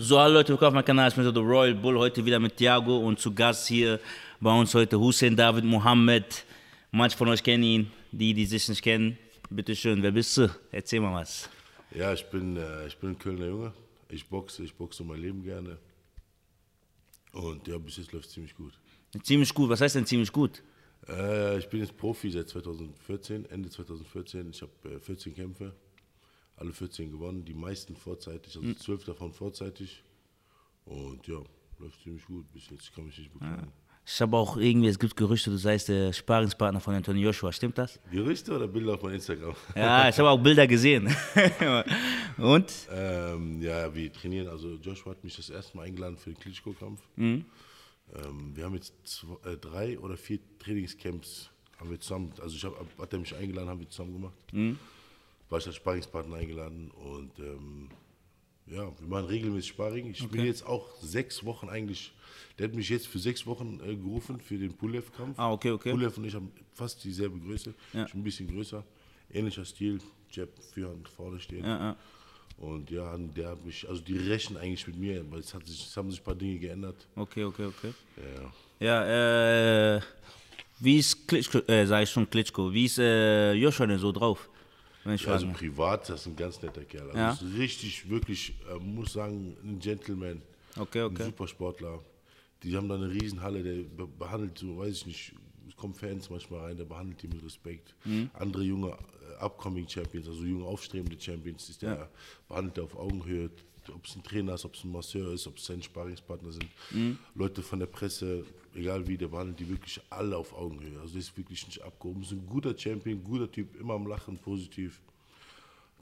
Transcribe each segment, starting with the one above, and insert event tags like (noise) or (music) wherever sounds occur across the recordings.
So, hallo Leute, willkommen auf meinem Kanal. Ich bin der Royal Bull. Heute wieder mit Thiago und zu Gast hier bei uns heute Hussein David Mohammed. Manche von euch kennen ihn, die, die sich nicht kennen. Bitte schön, wer bist du? Erzähl mal was. Ja, ich bin, äh, ich bin ein Kölner Junge. Ich boxe, ich boxe mein Leben gerne. Und ja, bis jetzt läuft es ziemlich gut. Ziemlich gut, was heißt denn ziemlich gut? Äh, ich bin jetzt Profi seit 2014, Ende 2014. Ich habe äh, 14 Kämpfe, alle 14 gewonnen, die meisten vorzeitig, also 12 davon vorzeitig. Und ja, läuft ziemlich gut bis jetzt, ich kann mich nicht beklagen. Ich habe auch irgendwie, es gibt Gerüchte, du seist der Sparingspartner von Anthony Joshua, stimmt das? Gerüchte oder Bilder auf meinem Instagram? Ja, ich habe auch Bilder gesehen. (laughs) und? Ähm, ja, wir trainieren. Also Joshua hat mich das erste Mal eingeladen für den Klitschko-Kampf. Mhm. Ähm, wir haben jetzt zwei, äh, drei oder vier Trainingscamps haben wir zusammen. Also ich hab, hat er mich eingeladen, haben wir zusammen gemacht. Mhm. War ich als Sparringspartner eingeladen und ähm, ja, wir machen regelmäßig Sparring. Ich bin jetzt auch sechs Wochen eigentlich. Der hat mich jetzt für sechs Wochen äh, gerufen für den Pulev-Kampf. Ah, okay, okay. Pulev und ich haben fast dieselbe Größe. Ja. Ich bin ein bisschen größer. Ähnlicher Stil, Jab, Führhand vorne stehen. Ja, ja. Und ja, der hat mich, also die rechnen eigentlich mit mir, weil es, hat sich, es haben sich ein paar Dinge geändert. Okay, okay, okay. Ja, Ja, äh, wie ist Klitschko, äh, sag ich schon Klitschko, wie ist äh, Joshua denn so drauf? Also fragen privat, das ist ein ganz netter Kerl. Also Ja. ist richtig, wirklich, äh, muss sagen, ein Gentleman. Okay, okay. Ein Supersportler. Die haben da eine Riesenhalle, der be behandelt, so weiß ich nicht, es kommen Fans manchmal rein, der behandelt die mit Respekt. Mhm. Andere junge äh, upcoming Champions, also junge aufstrebende Champions, ist der behandelt der auf Augenhöhe. Ob es ein Trainer ist, ob es ein Masseur ist, ob es seine Sparingspartner sind, Mhm. Leute von der Presse, egal wie, der behandelt die wirklich alle auf Augenhöhe. Also der ist wirklich nicht abgehoben. Ist ein guter Champion, guter Typ, immer am Lachen, positiv.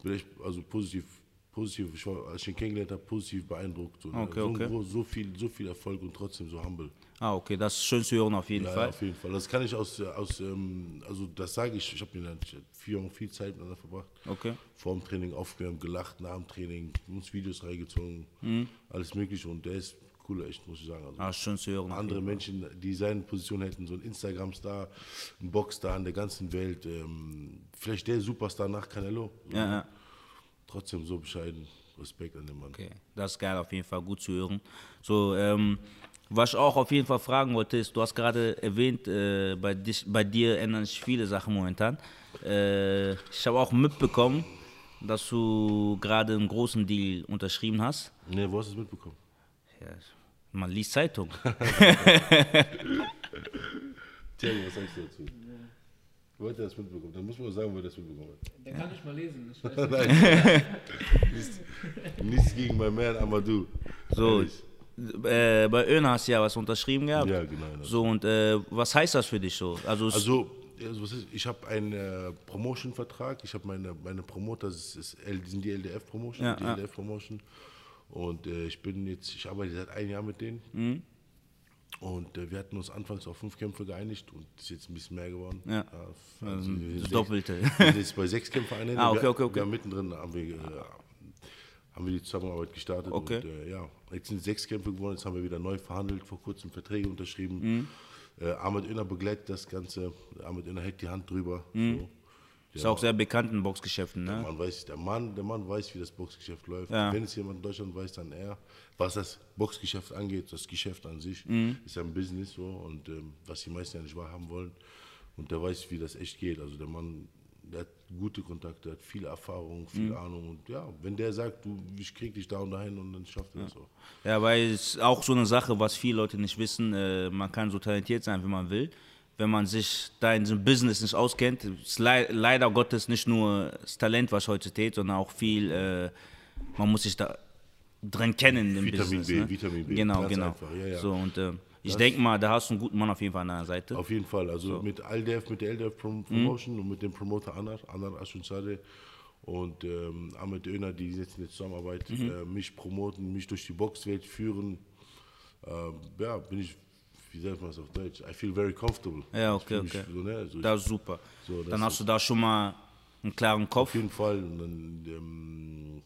Bin echt, also positiv, positiv, ich war, als ich ihn kennengelernt habe, positiv beeindruckt. So, Okay, so, okay. So, viel, so viel Erfolg und trotzdem so humble. Ah, okay, das ist schön zu hören auf jeden Ja, Fall. auf jeden Fall. Das kann ich aus, äh, aus ähm, also das sage ich, ich habe mir Jahre viel Zeit miteinander verbracht. Okay. Vor dem Training aufgewärmt, gelacht, nach dem Training, uns Videos reingezogen, alles mögliche und der ist cool, echt, muss ich sagen. Also, Ah, schön zu hören. andere Menschen, die seine Position hätten, so ein Instagram-Star, ein Boxstar in der ganzen Welt, ähm, vielleicht der Superstar nach Canelo. Ja, ja. Trotzdem so bescheiden. Respekt an den Mann. Okay, das ist geil, auf jeden Fall gut zu hören. So, ähm, was ich auch auf jeden Fall fragen wollte, ist, du hast gerade erwähnt, äh, bei, dich, bei dir ändern sich viele Sachen momentan. Äh, ich habe auch mitbekommen, dass du gerade einen großen Deal unterschrieben hast. Ne, wo hast du es mitbekommen? Ja, man liest Zeitung. (laughs) (laughs) Terry, was sagst du dazu? Wo hat er das mitbekommen? Dann muss man sagen, wo er das mitbekommen hat. Der kann nicht mal lesen. Ich (laughs) weiß nicht. Nichts, nichts gegen mein Man Amadou. So, äh, bei Öner hast du ja was unterschrieben gehabt. Ja, genau. So, und äh, was heißt das für dich so? Also, Also, also was ist, ich habe einen äh, Promotion-Vertrag. Ich habe meine, meine Promoter, das ist, die sind die LDF-Promotion. Ja, die ja. LDF-Promotion. Und äh, ich bin jetzt, ich arbeite seit einem Jahr mit denen. Mhm. Und äh, wir hatten uns anfangs auf fünf Kämpfe geeinigt und es ist jetzt ein bisschen mehr geworden. Ja. f- Also wir das Doppelte. Wir sind jetzt bei sechs Kämpfen (laughs) einnehmen. Ah, okay, wir, okay, okay. Wir haben mittendrin haben wir, äh, haben wir die Zusammenarbeit gestartet. Okay. Und, äh, ja, jetzt sind sechs Kämpfe geworden, jetzt haben wir wieder neu verhandelt, vor kurzem Verträge unterschrieben. Mhm. Äh, Ahmed Öner begleitet das Ganze. Ahmed Öner hält die Hand drüber. Mhm. So. Ist auch sehr bekannt in Boxgeschäften, Der ne? Mann, weiß, der, Mann, der Mann weiß, wie das Boxgeschäft läuft. Ja. Wenn es jemand in Deutschland weiß, dann er. Was das Boxgeschäft angeht, das Geschäft an sich, Mhm. ist ja ein Business so und ähm, was die meisten ja nicht wahrhaben wollen. Und der weiß, wie das echt geht. Also der Mann, der hat gute Kontakte, hat viel Erfahrung, viel Mhm. Ahnung. Und ja, wenn der sagt, du, ich krieg dich da und dahin und dann schafft er das auch. Ja, weil es ist auch so eine Sache, was viele Leute nicht wissen. Äh, man kann so talentiert sein, wie man will. Wenn man sich da in diesem Business nicht auskennt, ist lei leider Gottes nicht nur das Talent, was heute steht, sondern auch viel, äh, man muss sich da drin kennen im Vitamin Business. B, ne? Vitamin B, Genau, ganz genau. ja, ja. So, und äh, ich denke mal, da hast du einen guten Mann auf jeden Fall an deiner Seite. Auf jeden Fall. Also mit Aldef, mit der LDF Prom Promotion und mit dem Promoter Anar, Anar Ashunzade und ähm, Ahmed Öner, die jetzt in der Zusammenarbeit äh, mich promoten, mich durch die Boxwelt führen. Ähm, ja, bin ich, wie sagt man es auf Deutsch? I feel very comfortable. Ja, okay, mich okay. So, ne, so, Das ist super. So, das Dann hast du da schon mal einen klaren Kopf. auf jeden Fall. Und dann, ähm,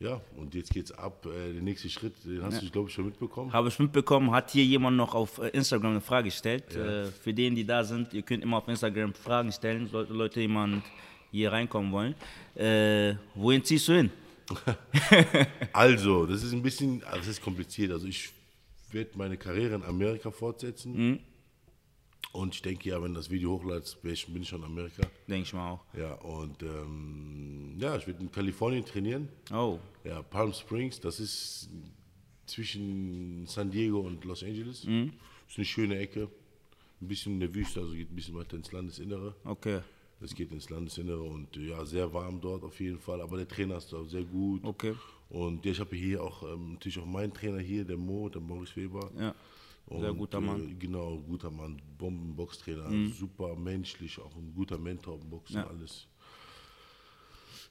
ja, und jetzt geht's ab. Äh, der nächste Schritt, den hast du, glaube ich, schon mitbekommen. Habe ich mitbekommen, hat hier jemand noch auf äh, Instagram eine Frage gestellt. Äh, für den, die da sind, ihr könnt immer auf Instagram Fragen stellen, sollte Leute jemand hier reinkommen wollen. Äh, wohin ziehst du hin? (laughs) Also, das ist ein bisschen, das ist kompliziert. Also ich werde meine Karriere in Amerika fortsetzen. Mhm. Und ich denke ja, wenn das Video hochladest, bin ich schon in Amerika. Denke ich mal auch. Ja, und ähm, ja, ich werde in Kalifornien trainieren. Oh, Ja, Palm Springs, das ist zwischen San Diego und Los Angeles. Ist eine schöne Ecke. Ein bisschen in der Wüste, also geht ein bisschen weiter ins Landesinnere. okay. Es geht ins Landesinnere und ja, sehr warm dort auf jeden Fall. Aber der Trainer ist auch sehr gut. Okay. Und ich habe hier auch ähm, natürlich auch meinen Trainer hier, der Mo, der Maurice Weber. Ja. Sehr Und, guter Mann. Mhm. Äh, genau, guter Mann, Bombenboxtrainer, super menschlich, auch ein guter Mentor im Boxen, Ja. alles.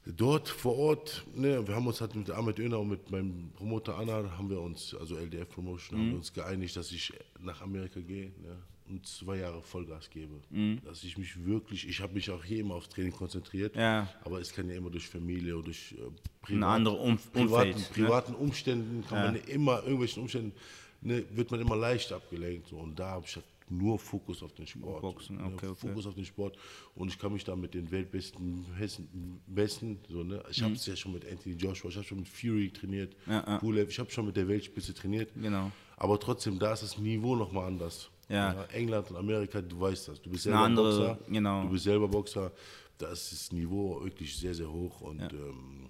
Dort vor Ort, ne, wir haben uns halt mit Ahmed Öner und mit meinem Promoter Anna, haben wir uns, also LDF Promotion, Mhm. haben wir uns geeinigt, dass ich nach Amerika gehe ne, und zwei Jahre Vollgas gebe. Mhm. Dass ich mich wirklich, ich habe mich auch hier immer aufs Training konzentriert, Ja. aber es kann ja immer durch Familie oder durch äh, privat, andere Umf- privaten, Umfeld, ne? privaten Umständen kann man immer, irgendwelchen Umständen, ne, wird man immer leicht abgelenkt. Und da habe ich halt nur Fokus auf den Sport. Boxen, ne, okay, okay. Fokus auf den Sport. Und ich kann mich da mit den weltbesten besten, besten so, ne? Ich habe es ja schon mit Anthony Joshua, ich habe schon mit Fury trainiert, Mhm. Ja, ja. Pulev, ich habe schon mit der Weltspitze trainiert. Genau. Aber trotzdem, da ist das Niveau nochmal anders. Ja. England und Amerika, du weißt das. Du bist selber andere- Boxer. genau. Du bist selber Boxer. Da ist das Niveau wirklich sehr, sehr hoch. Und ähm,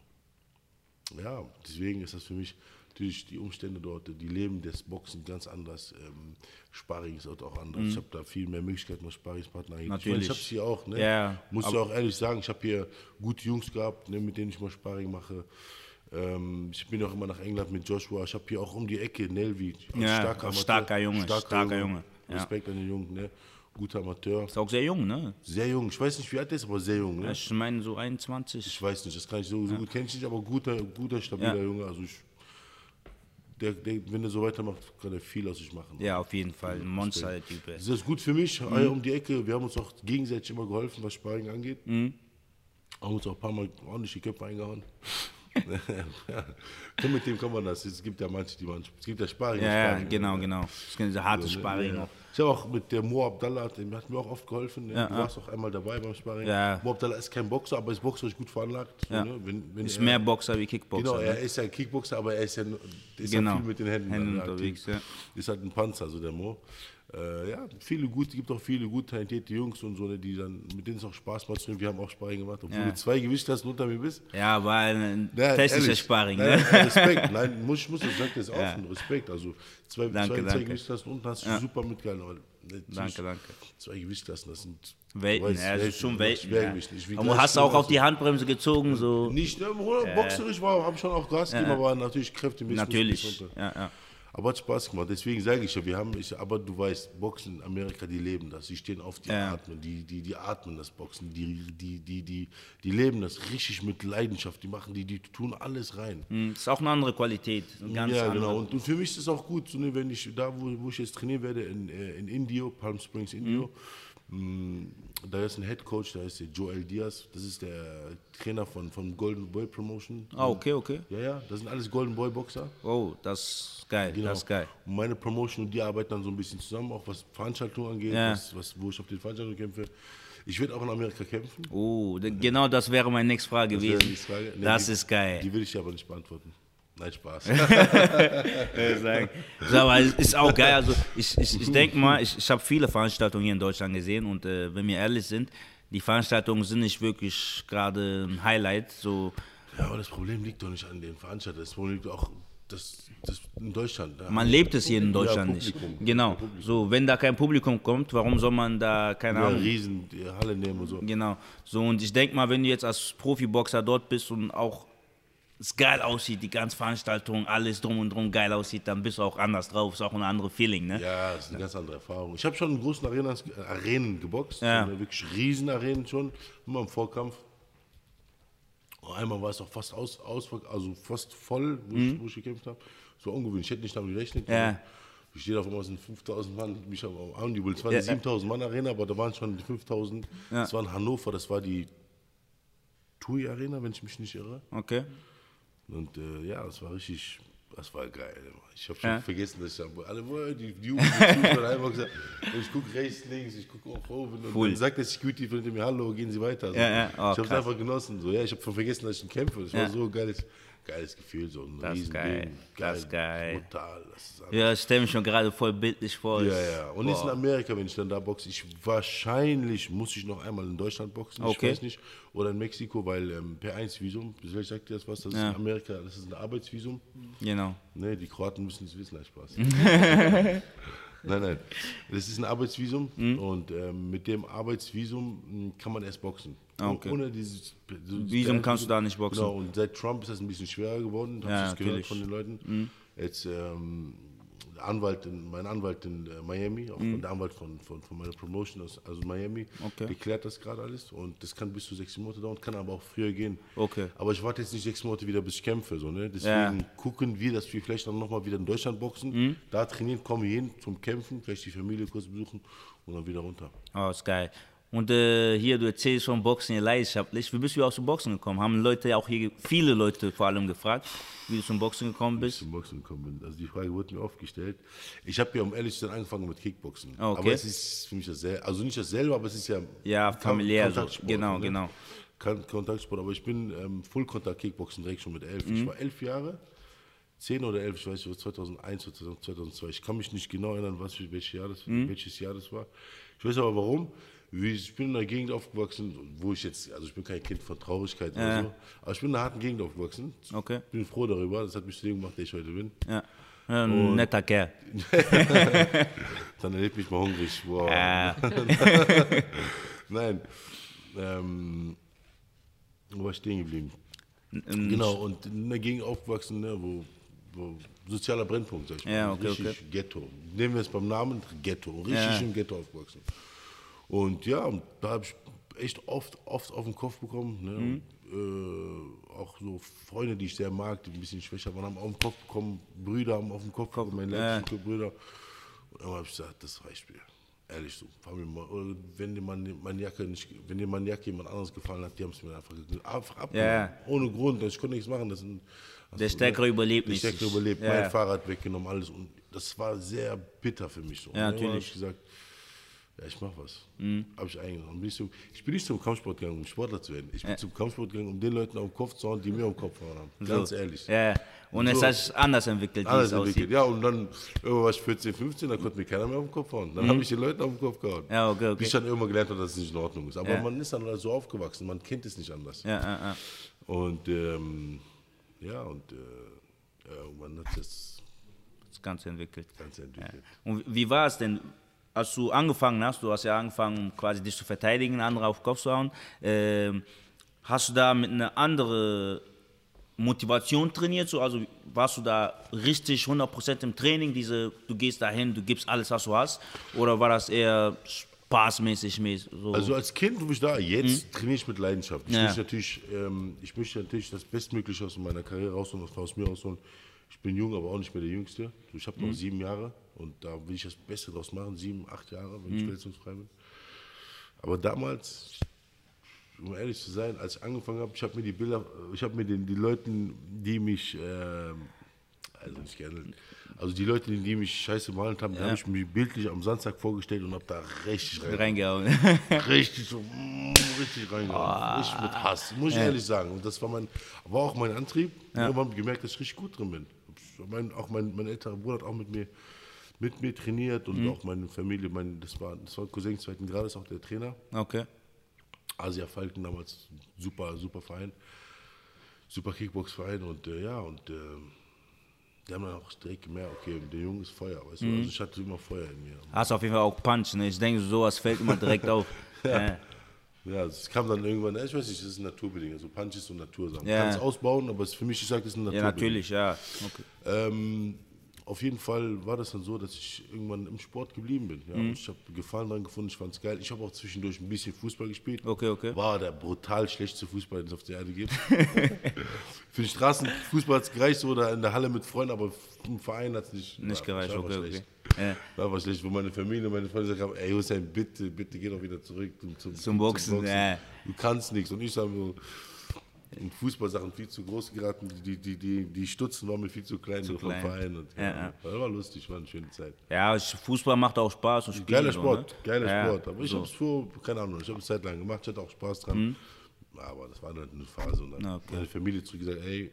ja, deswegen ist das für mich natürlich die Umstände dort, die Leben des Boxen ganz anders. Ähm, Sparring ist dort auch anders. Ich habe da viel mehr Möglichkeiten als Sparringspartner. eigentlich. Ich, Mhm. Natürlich. ich habe es hier auch. Ne? Ja, Muss ich aber- auch ehrlich sagen, ich habe hier gute Jungs gehabt, ne, mit denen ich mal Sparring mache. Ähm, ich bin auch immer nach England mit Joshua. Ich habe hier auch um die Ecke Nelvi. Ja, Amateur. starker Junge, starker Junge, ja. Respekt an den Jungen, ne? guter Amateur. Ist auch sehr jung, ne? Sehr jung. Ich weiß nicht, wie alt er ist, aber sehr jung. Ne? Ich meine so 21. Ich weiß nicht, das kann ich so, so gut kenne ich nicht, aber guter, guter stabiler Ja. Junge. Also ich, der, der, wenn er so weitermacht, kann er viel aus sich machen. Ja, auf jeden Fall. Ein Monster-Typ. ey. Das ist gut für mich, Mhm. Um die Ecke. Wir haben uns auch gegenseitig immer geholfen, was Sparring angeht. Mhm. Haben uns auch ein paar Mal ordentlich die Köpfe eingehauen. (laughs) ja. Und mit dem kann man das. Es gibt ja manche, die man. Es gibt ja Sparring. Ja, ja, Sparring, genau, ne? genau. Diese harte So, ne? Sparring. Ja. Ich habe auch mit der Mo Abdallah, dem hat mir auch oft geholfen. Ja, du ja. warst auch einmal dabei beim Sparring. Ja. Mo Abdallah ist kein Boxer, aber ist boxerisch gut veranlagt. So, Ja. ne? wenn, wenn Ist er, mehr Boxer wie Kickboxer. Genau, er ne? ist ja ein Kickboxer, aber er ist ja, ist Genau. ja viel mit den Händen, Händen unterwegs. Ist halt ein Panzer, also der Mo. Äh, ja, viele gute, gibt auch viele gut talentierte Jungs und so, ne, die dann, mit denen es auch Spaß macht. Wir haben auch Sparring gemacht, obwohl Ja. du zwei Gewichtsklassen unter mir bist. Ja, war ein Ja, technischer. Sparring. Nein, Ne? Respekt, (laughs) nein, muss, ich muss das sagen, das ist Ja. offen, Respekt. Also zwei, Danke, zwei, zwei danke. Gewichtsklassen unten hast du Ja. super mitgehalten. Aber natürlich, Danke, danke. Zwei Gewichtsklassen, das sind Welten, du weißt, ja, das ist schon Welten. Ja. Wieg Aber du hast auch so, auf die Handbremse gezogen, so. Nicht, ne, boxerisch war, habe schon auch Gas gegeben, aber natürlich kräftemäßig. Natürlich. Ja, ja. Aber hat Spaß gemacht. Deswegen sage ich ja, wir haben, ich, aber du weißt, Boxen in Amerika, die leben das. Die stehen auf, die Ja. atmen, die, die, die atmen das Boxen, die, die, die, die, die leben das richtig mit Leidenschaft. Die machen, die, die tun alles rein. Hm, Ist auch eine andere Qualität. Eine ganz ja, andere. genau. Und, und für mich ist es auch gut, so, ne, wenn ich da, wo, wo ich jetzt trainieren werde, in, äh, in Indio, Palm Springs, Indio, Mhm. Da ist ein Head Coach, da ist der Joel Diaz, das ist der Trainer von, von Golden Boy Promotion. Ah, okay, okay. Ja, ja, das sind alles Golden Boy Boxer. Oh, das ist geil. Genau. Das ist geil. Und meine Promotion und die arbeiten dann so ein bisschen zusammen, auch was Veranstaltungen angeht, Ja. was, was, wo ich auf den Veranstaltungen kämpfe. Ich werde auch in Amerika kämpfen. Oh, genau das wäre meine nächste Frage Das gewesen. die Frage. Nee, das die- ist geil. Die will ich aber nicht beantworten. Nein, Spaß. (laughs) So, aber es ist auch geil. Also ich, ich, ich denke mal, ich, ich habe viele Veranstaltungen hier in Deutschland gesehen und äh, wenn wir ehrlich sind, die Veranstaltungen sind nicht wirklich gerade ein Highlight. So, ja, aber das Problem liegt doch nicht an den Veranstaltern. Das Problem liegt auch das, das in Deutschland. Da man lebt es hier in Ja, Deutschland nicht. Publikum. Genau. So, wenn da kein Publikum kommt, warum soll man da keine ja, Ahnung? Riesen die Halle nehmen und so. Genau. So und ich denke mal, wenn du jetzt als Profiboxer dort bist und auch es geil aussieht, die ganze Veranstaltung, alles drum und drum geil aussieht, dann bist du auch anders drauf. Ist auch ein anderes Feeling, ne? Ja, das ist eine ganz andere Erfahrung. Ich habe schon in großen Arenas, Arenen geboxt, Ja. wirklich Riesenarenen schon, immer im Vorkampf. Und einmal war es auch fast aus, aus also fast voll, wo, ich, wo ich gekämpft habe. So ungewöhnlich, ich hätte nicht damit gerechnet. Mhm. Ja. Ich stehe auf einmal sind 5000 Mann, mich am Anjubel. Es war Ja, eine ja. 7000 Mann Arena, aber da waren schon 5000. Das war in Hannover, das war die TUI Arena, wenn ich mich nicht irre. Okay. Und äh, ja, das war richtig, das war geil. Ich habe schon Ja. vergessen, dass ich da, alle, boah, die, die Jugend, einfach gesagt, ich gucke rechts, links, ich gucke auch oben und Cool. dann sagt der Security von mir, hallo, gehen Sie weiter. So. Ja, ja. Oh, ich habe es einfach genossen. So. Ja, ich habe vergessen, dass ich ihn kämpfe. Das war so geil. Geiles Gefühl, so ein Das ist Riesending. geil. Das ist geil. Brutal. Das ist Ja, ich stelle mich schon gerade voll bildlich vor. ja, ja. Und jetzt in Boah. Amerika, wenn ich dann da boxe, ich wahrscheinlich muss ich noch einmal in Deutschland boxen, ich Okay. weiß nicht, oder in Mexiko, weil ähm, P1-Visum, vielleicht sagt ihr das was, das ist Ja. in Amerika, das ist ein Arbeitsvisum. Genau. Ne, die Kroaten müssen es wissen, nein, Spaß. (laughs) nein, nein. Das ist ein Arbeitsvisum Mhm. und ähm, mit dem Arbeitsvisum mh, kann man erst boxen. Ah, okay. Ohne dieses so- Visum kannst du da nicht boxen. Genau, und seit Trump ist das ein bisschen schwerer geworden, habe Ja, ich das gehört. Mhm. von den Leuten. Jetzt ähm, Anwalt in, mein Anwalt in äh, Miami, auch der Anwalt von, von, von meiner Promotion, aus, also Miami, Mhm. Okay. der klärt das gerade alles und das kann bis zu sechs Monate dauern, kann aber auch früher gehen. Okay. Aber ich warte jetzt nicht sechs Monate wieder, bis ich kämpfe. So, ne? Deswegen Ja. Mhm. gucken wir, dass wir vielleicht dann nochmal wieder in Deutschland boxen, da trainieren, kommen wir hin zum Kämpfen, vielleicht die Familie kurz besuchen und dann wieder runter. Oh, ist geil. Und äh, hier, du erzählst von Boxen hier leidenschaftlich. Wie bist du auch zum Boxen gekommen? Haben Leute auch hier, viele Leute vor allem gefragt, wie du zum Boxen gekommen bist? Zum Boxen gekommen bin. Also die Frage wurde mir oft gestellt. Ich habe ja, um ehrlich zu sein, angefangen mit Kickboxen. Ah, okay. Aber es ist für mich dasselbe, also nicht dasselbe, aber es ist ja Ja, familiär so. Genau, ne? genau. Kon- Kontaktsport, aber ich bin ähm, Full-Kontakt-Kickboxen direkt schon mit elf. Mhm. Ich war elf Jahre, zehn oder elf, ich weiß nicht, 2001 oder 2002. Ich kann mich nicht genau erinnern, was, welches, Jahr das, Mhm. welches Jahr das war. Ich weiß aber warum. Wie- Ich bin in einer Gegend aufgewachsen, wo ich jetzt, also ich bin kein Kind von Traurigkeit oder so, aber ich bin in einer harten Gegend aufgewachsen. Okay. Bin froh darüber, das hat mich zu dem gemacht, der ich heute bin. Ja. Ein netter Kerl. (laughs) Dann erlebt mich mal hungrig. Wow. Ja. (laughs) Nein. Ähm, wo war ich stehen geblieben? Ähm, Genau, und in einer Gegend aufgewachsen, ne, wo, wo sozialer Brennpunkt, sag ich mal. Ja, okay, richtig okay. Ghetto. Nehmen wir es beim Namen, Ghetto. Richtig Ja. im Ghetto aufgewachsen. Und ja, und da habe ich echt oft, oft auf den Kopf bekommen. Ne? Mhm. Und, äh, auch so Freunde, die ich sehr mag, die ein bisschen schwächer waren, haben auf den Kopf bekommen. Brüder haben auf den Kopf bekommen, meine leiblichen Brüder. Und dann habe ich gesagt, das reicht mir. Ehrlich so. Wenn dir meine, meine Jacke nicht, wenn dir meine Jacke jemand anderes gefallen hat, die haben es mir einfach, einfach abgenommen. Ja. Ohne Grund. Ich konnte nichts machen. Das sind, Der Stärkere überlebt der nicht. Stärkere überlebt. Ja. Mein Fahrrad weggenommen, alles. Und das war sehr bitter für mich so. Ja, Und dann habe natürlich. ich gesagt, ja, ich mach was. Mhm. Habe ich eingenommen. Bin ich, zum, ich bin nicht zum Kampfsport gegangen, um Sportler zu werden. Ich bin zum Kampfsport gegangen, um den Leuten auf den Kopf zu hauen, die mir auf den Kopf gehauen haben. Ganz So. ehrlich. Ja. Und es So. hat sich anders entwickelt, es aussieht. entwickelt. Ja, und dann irgendwann war ich 14, 15, da konnte mir keiner mehr auf den Kopf hauen. Dann habe ich den Leuten auf den Kopf gehauen. Mhm. Ja, okay, okay. Bis ich dann irgendwann gelernt habe, dass es nicht in Ordnung ist. Aber Ja. man ist dann halt so aufgewachsen, man kennt es nicht anders. Ja, ja, ja. Und ähm, ja, und äh, irgendwann hat das Das Ganze entwickelt. Ganze entwickelt. Und wie war es denn, als du angefangen hast, du hast ja angefangen, quasi dich zu verteidigen, andere auf den Kopf zu hauen, ähm, hast du da mit einer anderen Motivation trainiert? So, also warst du da richtig 100% im Training, diese, du gehst dahin, du gibst alles, was du hast? Oder war das eher spaßmäßig? mäßig, So? Also als Kind, wo ich da, jetzt trainiere ich mit Leidenschaft. Ich. Ja. möchte natürlich, ähm, ich möchte natürlich das Bestmögliche aus meiner Karriere rausholen, aus mir rausholen. Ich bin jung, aber auch nicht mehr der Jüngste. Ich habe Mhm. noch sieben Jahre und da will ich das Beste draus machen. Sieben, acht Jahre, wenn ich Mhm. verletzungsfrei bin. Aber damals, um ehrlich zu sein, als ich angefangen habe, ich habe mir die Bilder, ich habe mir den, die Leuten, die mich, ähm, also nicht gerne, also die Leute, die mich scheiße behandelt haben, die habe ich mir bildlich am Samstag vorgestellt und habe da richtig rein reingehauen. (laughs) richtig so, mm, richtig reingehauen. Richtig mit Hass, muss ich ehrlich sagen. Und das war, mein, war auch mein Antrieb. Irgendwann habe ich gemerkt, dass ich richtig gut drin bin. Mein, auch mein, mein älterer Bruder hat auch mit mir, mit mir trainiert und auch meine Familie, mein, das war, das war Cousin zweiten Grades, auch der Trainer. Okay. Asia Falken damals, super, super Verein, super Kickbox-Verein und äh, ja, und äh, die haben dann auch direkt gemerkt, okay, der Junge ist Feuer, weißt du, also ich hatte immer Feuer in mir. Hast auf jeden Fall auch Punch, ne? Ich denke, sowas fällt immer direkt auf. (laughs) ja. Ja, es kam dann irgendwann, ich weiß nicht, das ist naturbedingt, also Punch ist so Natursachen. Ja. Man kann es ausbauen, aber es, für mich, ich sage, das ist ein ja, naturbedingt. natürlich, ja. Okay. Ähm, auf jeden Fall war das dann so, dass ich irgendwann im Sport geblieben bin. Ja. Mhm. Ich habe Gefallen dran gefunden, ich fand es geil. Ich habe auch zwischendurch ein bisschen Fußball gespielt. Okay, okay. War der brutal schlechteste Fußball, den es auf der Erde gibt. (laughs) Für den Straßenfußball hat es gereicht, so oder in der Halle mit Freunden, aber im Verein hat es nicht, Nicht war- gereicht, okay, okay. Ja. War aber schlecht, wo meine Familie, meine Freunde gesagt haben, ey Hussein, bitte, bitte geh doch wieder zurück zum, zum, Zum Boxen, ja. Du kannst nichts. Und ich habe so in Fußballsachen viel zu groß geraten. Die, die, die, die Stutzen waren mir viel zu klein, so vom klein. Verein. Und, Ja, ja. Das war lustig, war eine schöne Zeit. Ja, Fußball macht auch Spaß. Und Spielen Geiler so, Sport, ne? geiler Ja, Sport. Aber ich so. Mhm. habe es vor, keine Ahnung, ich habe es Zeit lang gemacht, ich hatte auch Spaß dran. Aber das war dann eine Phase. Und dann okay. meine Familie zurückgesagt, ey,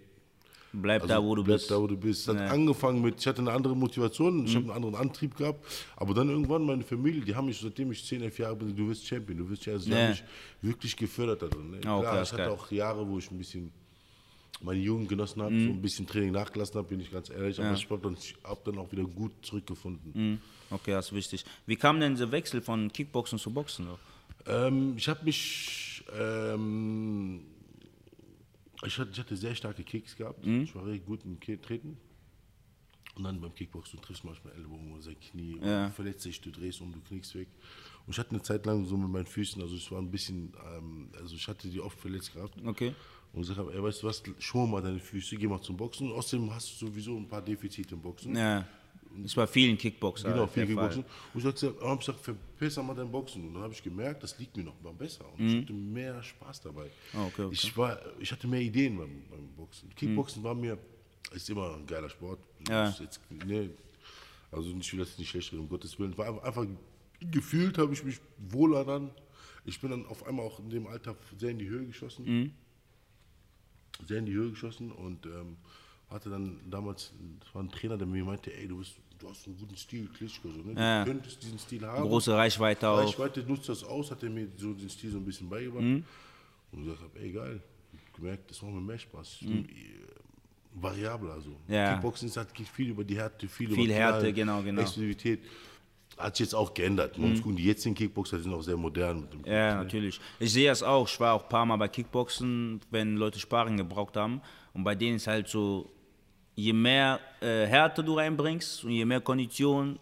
Bleib da, wo du bleib bist. da, wo du bist. Hat Ja. angefangen mit, ich hatte eine andere Motivation, ich habe einen anderen Antrieb gehabt, aber dann irgendwann meine Familie, die haben mich, seitdem ich 10, 11 Jahre bin, du wirst Champion, du wirst Champion, also Ja. haben mich wirklich gefördert da drin. Ne? Okay, Klar, ich hatte geil. auch Jahre, wo ich ein bisschen meine Jugend genossen habe, Mhm. so ein bisschen Training nachgelassen habe, bin ich ganz ehrlich, aber ich habe dann, hab dann auch wieder gut zurückgefunden. Mhm. Okay, das ist wichtig. Wie kam denn der Wechsel von Kickboxen zu Boxen? Ähm, ich habe mich, ähm, ich, hatte, ich hatte sehr starke Kicks gehabt. Mhm. Ich war recht gut im Ke- Treten. Und dann beim Kickboxen, du triffst manchmal Ellbogen oder sein Knie, Ja. du verletzt dich, du drehst um, du knickst weg. Und ich hatte eine Zeit lang so mit meinen Füßen, also es war ein bisschen, ähm, also ich hatte die oft verletzt gehabt. Okay. Und gesagt habe, ey, weißt du was, schon mal deine Füße, geh mal zum Boxen. Und außerdem hast du sowieso ein paar Defizite im Boxen. Ja. Das war vielen Kickboxer. Genau, der viel Fall. Kickboxen. Und ich habe gesagt, hab gesagt, verbessere mal dein Boxen. Und dann habe ich gemerkt, das liegt mir noch mal besser. Und ich hatte mehr Spaß dabei. Ah, okay, okay. Ich, war, ich hatte mehr Ideen beim, beim Boxen. Kickboxen war mir, ist immer ein geiler Sport. Ja. Ist Jetzt, nee, also ich will das nicht schlecht reden, um Gottes Willen. War einfach, gefühlt habe ich mich wohler dann. Ich bin dann auf einmal auch in dem Alter sehr in die Höhe geschossen. Sehr in die Höhe geschossen und ähm, hatte dann damals, das war ein Trainer, der mir meinte, ey, du, bist, du hast einen guten Stil, Klitschko, so, ne? Ja. du könntest diesen Stil haben. Große Reichweite auch. Reichweite nutzt das aus, hat er mir so den Stil so ein bisschen beigebracht. Mhm. Und ich gesagt habe, ey geil, gemerkt, das macht mir mehr Spaß. Ich bin, äh, Variabler also. Mhm. Ja. Kickboxen ist halt viel über die Härte, viel, Viel über Härte, Knallen, genau, genau. Explosivität. Hat sich jetzt auch geändert. Gucken, die jetzigen Kickboxer sind auch sehr modern. Mit dem Mhm. Ja, ne? natürlich. Ich sehe es auch. Ich war auch ein paar Mal bei Kickboxen, wenn Leute Sparring gebraucht haben. Und bei denen ist halt so, je mehr äh, Härte du reinbringst und je mehr Kondition,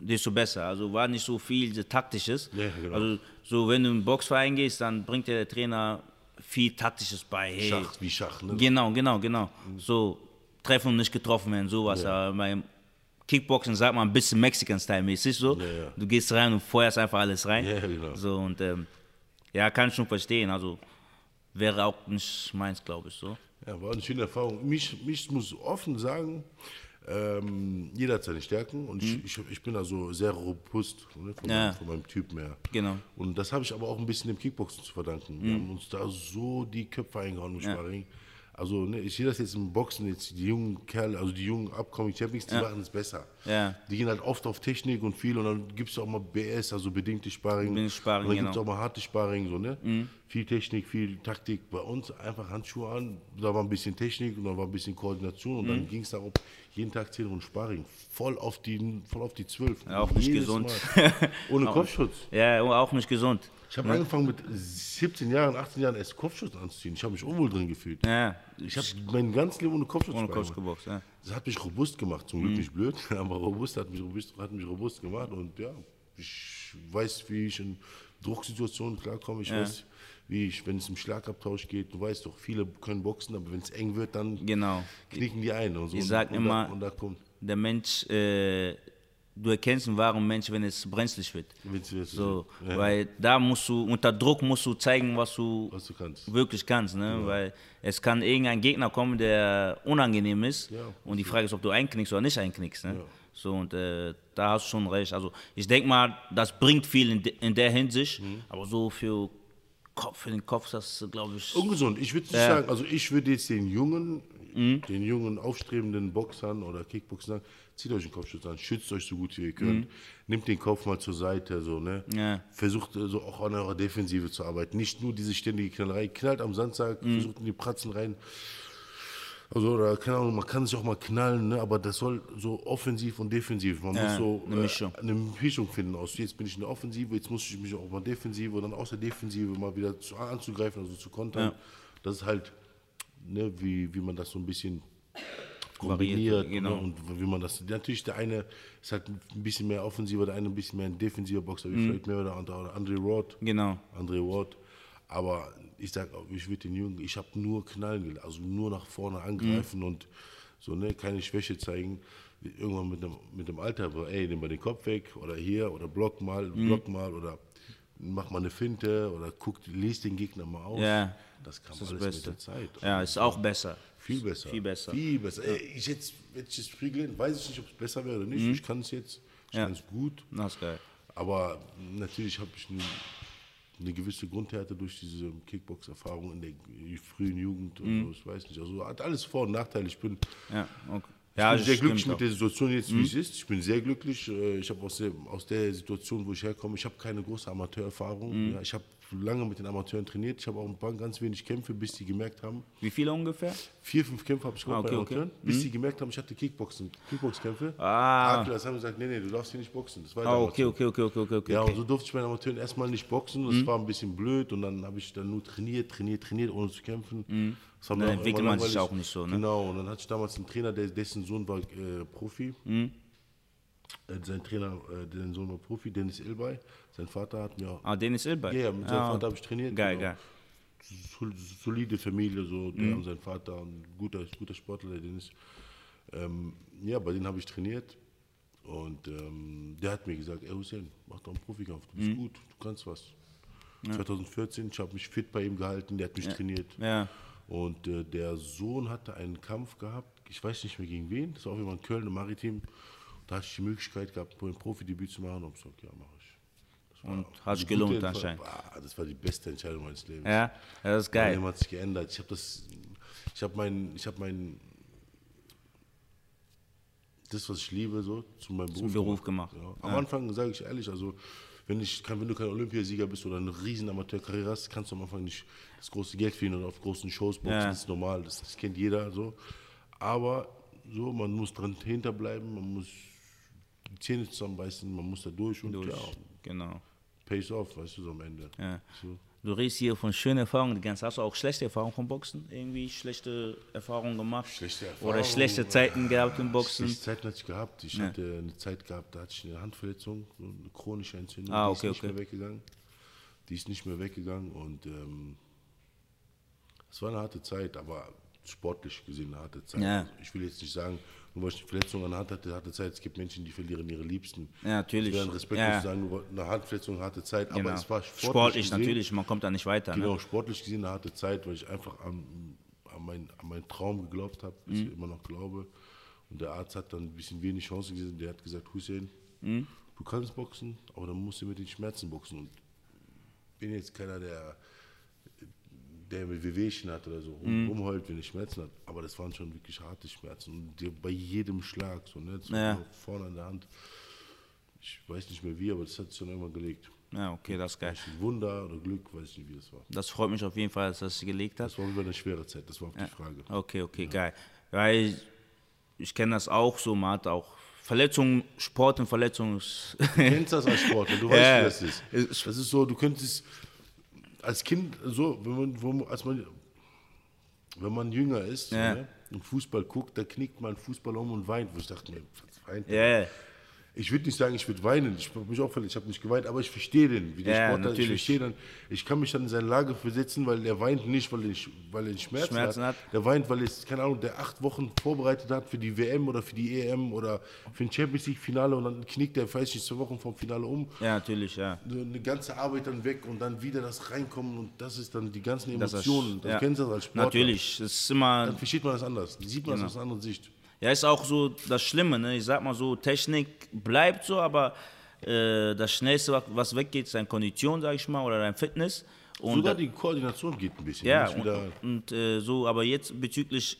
desto besser. Also war nicht so viel Taktisches. Ja, genau. Also so, wenn du in den Boxverein gehst, dann bringt dir der Trainer viel Taktisches bei. Hey, Schach, wie Schach, ne? Genau, genau, genau. So treffen und nicht getroffen werden, sowas. Aber beim Kickboxen sagt man ein bisschen Mexican-Style-mäßig so. Ja, ja. Du gehst rein und feuerst einfach alles rein. Ja, genau. So und ähm, ja, kann ich schon verstehen. Also wäre auch nicht meins, glaube ich so. Ja, war eine schöne Erfahrung. Mich, mich muss offen sagen, ähm, jeder hat seine Stärken und ich, ich, ich bin also sehr robust ne, von, Mhm. Ja. meinem, von meinem Typ her. Genau. Und das habe ich aber auch ein bisschen dem Kickboxen zu verdanken. Wir haben uns da so die Köpfe eingehauen im Mhm. Ja. Sparring. Also ne, ich sehe das jetzt im Boxen, jetzt die jungen Kerle, also die jungen Upcoming Champions, die machen es besser. Ja. Die gehen halt oft auf Technik und viel und dann gibt es auch mal BS, also bedingte Sparring. Bedingtes Sparring, und dann gibt es genau. Mhm. auch mal harte Sparring, so, ne? Viel Technik, viel Taktik. Bei uns einfach Handschuhe an, da war ein bisschen Technik und dann war ein bisschen Koordination und Mhm. dann ging es darum, jeden Tag 10 Runden Sparring. Voll auf die, voll auf die 12. Ja, auch nicht gesund. (laughs) Ohne Kopfschutz. Ja, auch nicht gesund. Ich habe angefangen mit 17 Jahren, 18 Jahren erst Kopfschutz anzuziehen. Ich habe mich unwohl drin gefühlt. Ja, Ich habe mein ganzes Leben ohne Kopfschutz ohne Sparring Kopf gemacht. geboxt. Ja. Das hat mich robust gemacht, zum Mhm. Glück nicht blöd, (laughs) aber robust hat mich robust, hat mich robust gemacht und ja, ich weiß, wie ich in Drucksituationen klarkomme. Ich weiß, wie ich, wenn es im Schlagabtausch geht, du weißt doch, viele können boxen, aber wenn es eng wird, dann Genau. knicken die ein. Und so. Ich und, sag und immer- Da, und da kommt, Der Mensch, äh, du erkennst einen wahren Mensch, wenn es brenzlig wird. wird, So, ja, weil da musst du, unter Druck musst du zeigen, was du was du kannst. wirklich kannst, ne? Weil es kann irgendein Gegner kommen, der unangenehm ist. Ja. und die Frage ist, ob du einknickst oder nicht einknickst. Ne? So, und äh, da hast du schon recht. Also ich denke mal, das bringt viel in, de, in der Hinsicht, Mhm. aber so für, Kopf, für den Kopf, das glaube ich. Ungesund. Ich würde Ja. sagen, also ich würde jetzt den jungen, den jungen aufstrebenden Boxern oder Kickboxern sagen, zieht euch den Kopfschutz an, schützt euch so gut wie ihr könnt, nehmt den Kopf mal zur Seite, so, ne? Ja. Versucht äh, so auch an eurer Defensive zu arbeiten. Nicht nur diese ständige Knallerei, knallt am Sandsack, versucht in die Pratzen rein. Also, oder, keine Ahnung, man kann sich auch mal knallen, ne? aber das soll so offensiv und defensiv. Man Ja, muss so eine Mischung. Äh, eine Mischung finden aus, jetzt bin ich in der Offensive, jetzt muss ich mich auch mal defensive und dann aus der Defensive mal wieder zu, anzugreifen, also zu kontern. Ja. Das ist halt, ne, wie, wie man das so ein bisschen Variiert, kombiniert genau. ne, und wie man das. Natürlich, der eine ist halt ein bisschen mehr offensiver, der eine ein bisschen mehr ein defensiver Boxer, wie mehr oder andere, oder Andre Roth. Genau. Andre Ward. Aber ich sag, ich würde den Jungen, ich habe nur knallen gelernt, also nur nach vorne angreifen und so, ne, keine Schwäche zeigen. Irgendwann mit dem, mit dem Alter, aber, ey, nimm mal den Kopf weg oder hier oder block mal, block mal oder mach mal eine Finte oder guck, lest den Gegner mal aus. Ja, Das kam Das ist alles das mit der Beste. Zeit. Ja, ist auch besser. Viel besser. Viel besser. Viel besser. Ey, ich jetzt, wenn ich jetzt früh gelernt, weiß ich nicht, ob es besser wäre oder nicht. Ich kann es jetzt, ich Ja. kann es gut. Das ist geil. Aber natürlich habe ich nun eine gewisse Grundhärte durch diese Kickbox-Erfahrung in der frühen Jugend und so, ich weiß nicht. Also hat alles Vor- und Nachteile. Ich bin, Ja, okay. ich Ja, bin sehr glücklich auch. mit der Situation jetzt, wie es ist. Ich bin sehr glücklich. Äh, Ich habe aus der, aus der Situation, wo ich herkomme, ich habe keine große Amateurerfahrung. Ja, ich habe lange mit den Amateuren trainiert. Ich habe auch ein paar ganz wenig Kämpfe, bis die gemerkt haben, Wie viele ungefähr? vier, fünf Kämpfe habe ich gemacht Ah, okay, bei okay. Amateuren, bis die gemerkt haben, ich hatte Kickboxen, Kickboxkämpfe. Ah. Adler haben gesagt, nee, nee, du darfst hier nicht boxen. Das war Ah, okay, okay, okay, okay, okay, okay. Ja, und so durfte ich bei den Amateuren erstmal nicht boxen. Mhm. Das war ein bisschen blöd und dann habe ich dann nur trainiert, trainiert, trainiert, ohne zu kämpfen. Das war mir Dann entwickelt man sich auch nicht so, ne? Genau, und dann hatte ich damals einen Trainer, der, dessen Sohn war äh, Profi. Mhm. Äh, sein Trainer, äh, dessen Sohn war Profi, Dennis Ilbay. Sein Vater hat mir auch. Ah, Dennis Ilbay? Ja, ja, mit seinem Ah, Vater habe ich trainiert. Geil, genau. geil. Sol- solide Familie, so, der Mhm. und sein Vater, ein guter, guter Sportler, der Dennis. Ähm, ja, bei denen habe ich trainiert. Und ähm, der hat mir gesagt, ey Hussein, mach doch einen Profikampf, du Mhm. bist gut, du kannst was. 2014, ich habe mich fit bei ihm gehalten, der hat mich trainiert. Ja. Und äh, der Sohn hatte einen Kampf gehabt, ich weiß nicht mehr gegen wen, das war auch immer in Köln im Maritim. Da hatte ich die Möglichkeit gehabt, ein Profidebüt zu machen und ich gesagt, ja, mache ich. Und hat sich gute gelohnt anscheinend. Ah, Das war die beste Entscheidung meines Lebens. Ja, das ist Mein geil. Leben hat sich geändert. Ich habe das, ich habe mein, ich habe mein, das, was ich liebe, so zu meinem Beruf, Beruf gemacht. Ja. Am Anfang sage ich ehrlich, also wenn ich, wenn du kein Olympiasieger bist oder eine riesen Amateurkarriere hast, kannst du am Anfang nicht das große Geld verdienen oder auf großen Shows boxen. Ja. Das ist normal, das, das kennt jeder so. Aber so, man muss dran hinterbleiben, man muss die Zähne zusammenbeißen, man muss da durch und Durch. ja, Genau. pays off, weißt du, so am Ende. Ja. So. Du redest hier von schönen Erfahrungen. die ganze- Hast du auch schlechte Erfahrungen vom Boxen? Irgendwie schlechte Erfahrungen gemacht? Schlechte Oder Erfahrungen, schlechte Zeiten gehabt im Boxen? Die Zeiten hatte ich gehabt. Ich hatte eine Zeit gehabt, da hatte ich eine Handverletzung, eine chronische Entzündung. Ah, die okay, ist nicht okay. mehr weggegangen. Die ist nicht mehr weggegangen und ähm, es war eine harte Zeit, aber sportlich gesehen eine harte Zeit. Ja. Also ich will jetzt nicht sagen, nur weil ich eine Verletzung an der Hand hatte, harte Zeit. Es gibt Menschen, die verlieren ihre Liebsten. Ja, natürlich. Ein Respektlos Ja. sagen, nur eine Handverletzung, harte Zeit. Genau. Aber es war sportlich, sportlich gesehen, natürlich, man kommt da nicht weiter. Genau, Ne? sportlich gesehen eine harte Zeit, weil ich einfach an, an, mein, an meinen Traum geglaubt habe, bis Mhm. ich immer noch glaube. Und der Arzt hat dann ein bisschen wenig Chancen gesehen. Der hat gesagt, Hussein, Mhm. du kannst boxen, aber dann musst du mit den Schmerzen boxen. Und bin jetzt keiner, der, der mit Wehwehchen hat oder so, Mhm. rumheult, wenn er Schmerzen hat. Aber das waren schon wirklich harte Schmerzen. Und die, bei jedem Schlag, so, ne, war Ja. vorne an der Hand. Ich weiß nicht mehr wie, aber das hat sich dann irgendwann gelegt. Ja, okay, das ist geil. Wunder oder Glück, weiß ich nicht, wie das war. Das freut mich auf jeden Fall, dass das gelegt hat. Das war über eine schwere Zeit, das war auch die Frage. Okay, okay, geil. Weil ich kenne das auch so, man hat auch Verletzungen, Sport und Verletzungen. Du kennst das als Sportler, du weißt, (laughs) Ja. wie das ist. Das ist so, du könntest als Kind so, wenn man, als man, wenn man jünger ist Ja. ne, und Fußball guckt, da knickt man Fußball um und weint. Wo ich dachte mir, was weint ja. Ich würde nicht sagen, ich würde weinen. Ich habe mich auch verletzt, ich habe nicht geweint, aber ich verstehe den, wie der Ja, Sportler. Ich natürlich. verstehe dann, ich kann mich dann in seine Lage versetzen, weil er weint nicht, weil er, weil er Schmerzen, Schmerzen hat. hat. Der weint, weil es, keine Ahnung, der acht Wochen vorbereitet hat für die WM oder für die EM oder für ein Champions League Finale und dann knickt er, weiß nicht, zwei Wochen vom Finale um. ja, natürlich, ja. Eine ganze Arbeit dann weg und dann wieder das Reinkommen und das ist dann die ganzen Das ist- Emotionen. Das ja. kennst du das als Sportler. Natürlich, es ist immer, Dann versteht man das anders. Sieht man Genau. das aus einer anderen Sicht. Ja, ist auch so das Schlimme, ne? Ich sag mal so, Technik bleibt so, aber äh, das Schnellste, was- weggeht, ist deine Kondition, sag ich mal, oder dein Fitness. Und Sogar die Koordination geht ein bisschen. Ja, und, und äh, so, aber jetzt bezüglich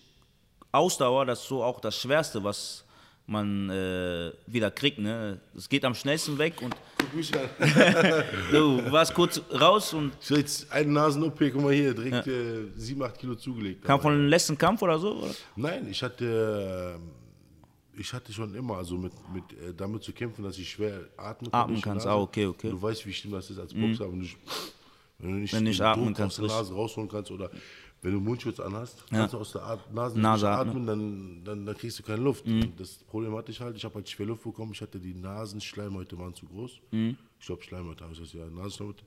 Ausdauer, das ist so auch das Schwerste, was man äh, wieder kriegt. Ne? Es geht am schnellsten weg und Guck mich an. (laughs) du warst kurz raus und Ich jetzt einen Nasen-OP, guck mal hier, direkt äh, 7, 8 Kilo zugelegt. kam von dem letzten Kampf oder so? Oder? Nein, ich hatte, äh, ich hatte schon immer, also mit, mit, äh, damit zu kämpfen, dass ich schwer atmen kann. Atmen kannst, ah, okay, okay. Du weißt, wie schlimm das ist als Boxer, wenn, du, wenn du nicht, Wenn du nicht atmen Druck kannst, aus der. Nase rausholen kannst oder wenn du Mundschutz anhast, kannst du aus der At Nase, Nase atmen. dann, dann, dann kriegst du keine Luft. Und Das Problem hatte ich halt, ich habe halt schwer Luft bekommen, ich hatte die Nasenschleimhäute waren zu groß. Ich glaube Schleimhäute habe ich das ja, Nasenschleimhäute.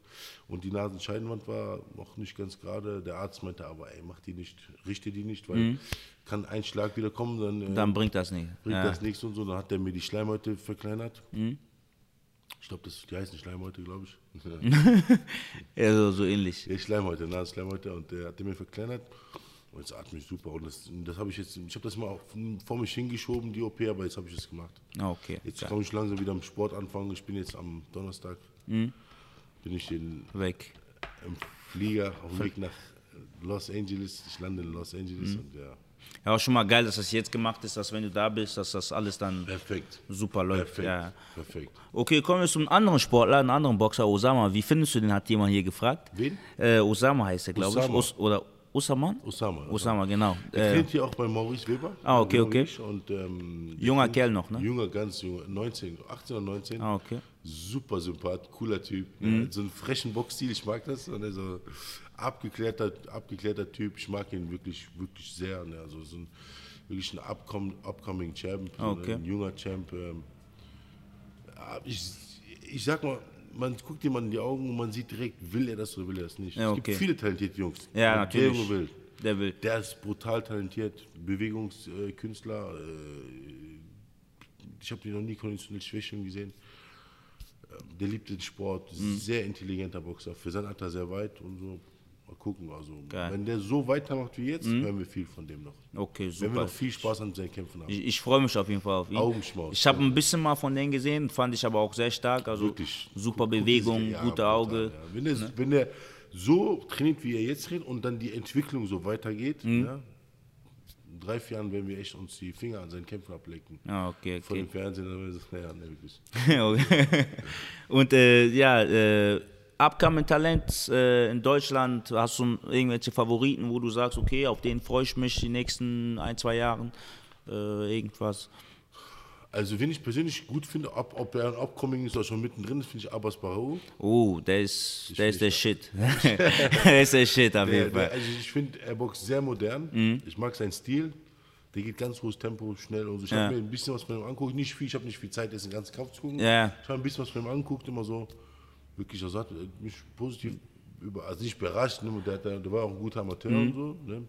Und die Nasenscheidenwand war noch nicht ganz gerade. Der Arzt meinte aber, ey, mach die nicht, richte die nicht, weil kann ein Schlag wieder kommen, dann, äh, Dann bringt das nicht. bringt Ja. das nichts und so. Dann hat der mir die Schleimhäute verkleinert. Ich glaube, die heißen Schleimhäute, glaube ich. (laughs) Ja, so, so ähnlich. Ja, Schleimhäute, Nasenschleimhäute und der hat mir verkleinert. Und jetzt atme ich super. Und das, das habe ich jetzt, ich habe das mal vor mich hingeschoben, die OP, aber jetzt habe ich es gemacht. Ah, okay. Jetzt. Mhm. kann ich langsam wieder am Sport anfangen. Ich bin jetzt am Donnerstag, bin ich den Weg. im Flieger auf dem Weg nach Los Angeles. Ich lande in Los Angeles und ja, Ja, auch schon mal geil, dass das jetzt gemacht ist, dass wenn du da bist, dass das alles dann perfekt. super läuft. Perfekt. Ja. Perfekt. Okay, kommen wir zum anderen Sportler, einen anderen Boxer, Osama. Wie findest du den, hat jemand hier gefragt. Wen? Äh, Osama heißt er, glaube ich. Os oder Osaman? Osama. Osama, genau. Er Äh, hier auch bei Maurice Weber. Ah, okay, okay. Und, ähm, junger Kerl noch, ne? Junger, ganz junger, 19, 18 oder 19. Ah, okay. Super sympath, cooler Typ. Mhm. So einen frechen Boxstil, ich mag das. Und also abgeklärter, abgeklärter Typ, ich mag ihn wirklich, wirklich sehr. Ne? Also so ein, wirklich ein upcom upcoming Champ, so Okay. ein junger Champ. Ähm, ja, ich, ich sag mal, man guckt jemanden in die Augen und man sieht direkt, will er das oder will er das nicht. Ja, Es okay. gibt viele talentierte Jungs. Ja, natürlich. Der, will. Der will. Der ist brutal talentiert, Bewegungskünstler. Äh, ich habe den noch nie konditionell Schwächen gesehen. Ähm, Der liebt den Sport, Mhm. sehr intelligenter Boxer, für sein Alter sehr weit und so. Mal gucken, also Geil. Mhm. wenn der so weitermacht wie jetzt, hören wir viel von dem noch. Okay, Wenn wir super. noch viel Spaß an seinen Kämpfen haben. Ich, ich freue mich auf jeden Fall auf ihn. Augenschmaus. Ich habe ein bisschen mal von denen gesehen, fand ich aber auch sehr stark. Also Wirklich. super Gut- Bewegung, ja, gute Auge. Ne? Ja. Wenn, er, wenn er so trainiert, wie er jetzt trainiert und dann die Entwicklung so weitergeht, Mhm. ja, in drei, vier Jahren werden wir echt uns die Finger an seinen Kämpfen ablecken. Ah, okay, okay. dem Fernsehen, dann werden wir sagen, naja, ne. (laughs) Okay. Und äh, ja, äh, upcoming Talent äh, in Deutschland, hast du irgendwelche Favoriten, wo du sagst, okay, auf den freue ich mich die nächsten ein, zwei Jahren, äh, irgendwas. Also, wen ich persönlich gut finde, ob, ob er ein Upcoming ist oder schon mittendrin ist, finde ich Abbas Barou. Oh, der ist, der ist der Shit. (laughs) der ist der Shit auf Der, jeden der, Fall. also ich finde, er boxt sehr modern. Mhm. Ich mag seinen Stil. Der geht ganz hohes Tempo, schnell und so. Ich Ja. habe mir ein bisschen was von ihm angeguckt. Nicht viel, ich habe nicht viel Zeit, jetzt den ganzen Kampf zu gucken. Ja. Ich habe ein bisschen was von ihm angeguckt, immer so. Wirklich, also hat mich positiv über, also nicht überrascht. Ne? Der, hat, der war auch ein guter Amateur Mhm. und so. Ne?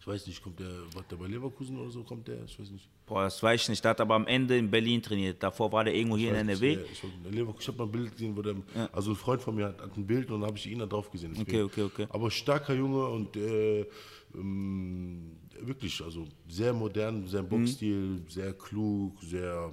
Ich weiß nicht, kommt der, war der bei Leverkusen oder so, kommt der? Ich weiß nicht. Boah, das weiß ich nicht. Der hat aber am Ende in Berlin trainiert. Davor war der irgendwo hier in Ich NRW. nicht, Ich, ich, Leverkusen- ich habe mal ein Bild gesehen, wo der, also ein Freund von mir hat, hat ein Bild und dann habe ich ihn da drauf gesehen. Okay, okay, okay. Aber starker Junge und äh, ähm, wirklich, also sehr modern, Mhm. sein Boxstil, sehr klug, sehr,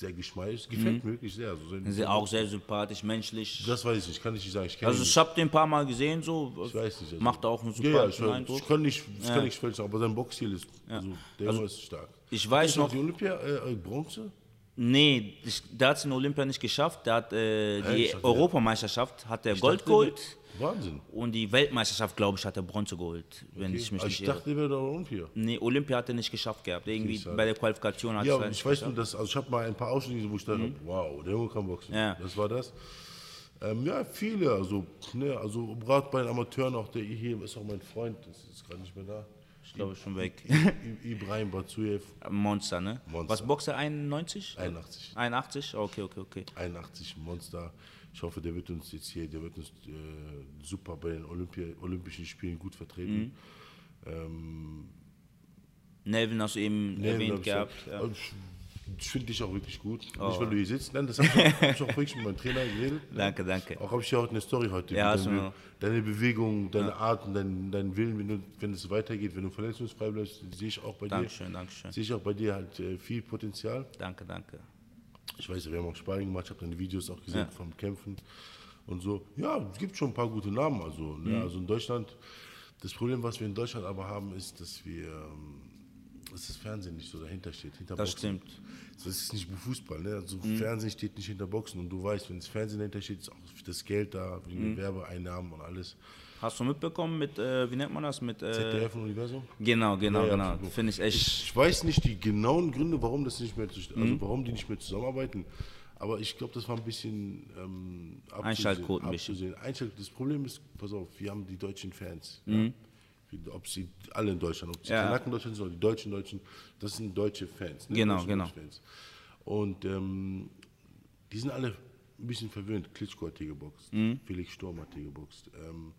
sehr geschmeidig. Gefällt mir wirklich sehr. Also sein, Ist auch sehr sympathisch, menschlich. das weiß ich nicht, kann ich nicht sagen. Ich Also ich habe den ein paar Mal gesehen, so. Ich weiß nicht. Also, Macht auch einen ja, ja, ich, Eindruck. ich kann nicht, das kann ich falsch sagen, aber sein Boxstil ist, also, der Junge ist stark. Ich weiß noch die Olympia, äh, Bronze? nee, ich, der hat es in Olympia nicht geschafft. Der hat äh, die ich Europameisterschaft hat er Gold geholt Wahnsinn. und die Weltmeisterschaft, glaube ich, hat er Bronze geholt, wenn ich mich Aber nicht ich dachte, der wäre Olympia. Nee, Olympia hat er nicht geschafft gehabt. Irgendwie schade. bei der Qualifikation hat Ja, er es ich nicht weiß nur, dass, also ich habe mal ein paar Ausschnitte wo ich dachte, wow, der Junge kann boxen. Mhm. Ja. Das war das. Ähm, ja, viele, also, ne, also gerade bei den Amateuren, auch der hier ist auch mein Freund, das ist gerade nicht mehr da. Ich glaube schon weg. Ibrahim Batsuyev, Monster, ne? Monster. Was boxt er? 91? 81. 81? Okay, okay, okay. 81 Monster. Ich hoffe, der wird uns jetzt hier, der wird uns äh, super bei den Olympi Olympischen Spielen gut vertreten. Mhm. Ähm, Nevin hast du eben Nee, erwähnt gehabt. Ja. Ich, ich finde dich auch wirklich gut. Oh. Nicht, weil du hier sitzt. Nein, das habe ich, auch- hab ich auch wirklich mit meinem Trainer geredet. (laughs) Danke, danke. Auch habe ich ja heute eine Story heute. Ja, deine, noch. deine Bewegung, deine Art und dein, dein Willen, wenn, du, wenn es weitergeht, wenn du verletzungsfrei bleibst, sehe ich auch bei Dankeschön, dir. Dankeschön. Sehe ich auch bei dir halt äh, viel Potenzial. Danke, danke. Ich weiß, wir haben auch Sparring gemacht, ich habe deine Videos auch gesehen vom Kämpfen und so. Ja, es gibt schon ein paar gute Namen. Also, ne? Mhm. also in Deutschland, das Problem, was wir in Deutschland aber haben, ist, dass wir, ähm, dass das Fernsehen nicht so dahinter steht. Hinter Das Boxen. stimmt. Das ist nicht Fußball. Ne? Also Fernsehen steht nicht hinter Boxen und du weißt, wenn das Fernsehen dahinter steht, ist auch das Geld da, wegen den Werbeeinnahmen und alles. Hast du mitbekommen mit, äh, wie nennt man das? Mit, äh, ZDF und Universum? genau, genau, Ja, ja, genau. Finde ich echt. Ich weiß nicht die genauen Gründe, warum das nicht mehr, also warum die nicht mehr zusammenarbeiten. Aber ich glaube, das war ein bisschen ähm, Einschaltquoten abzusehen. Einschalt das Problem ist, pass auf, wir haben die deutschen Fans. Ja? Wie- Ob sie alle in Deutschland, ob sie Mhm. Ja. Kanaken Deutschland sind oder die deutschen Deutschen, das sind deutsche Fans. Ne? Genau, Deutsche genau. Fans. Und ähm, die sind alle ein bisschen verwöhnt. Klitschko hat hier geboxt, Mhm. Felix Sturm hat hier geboxt. Ähm,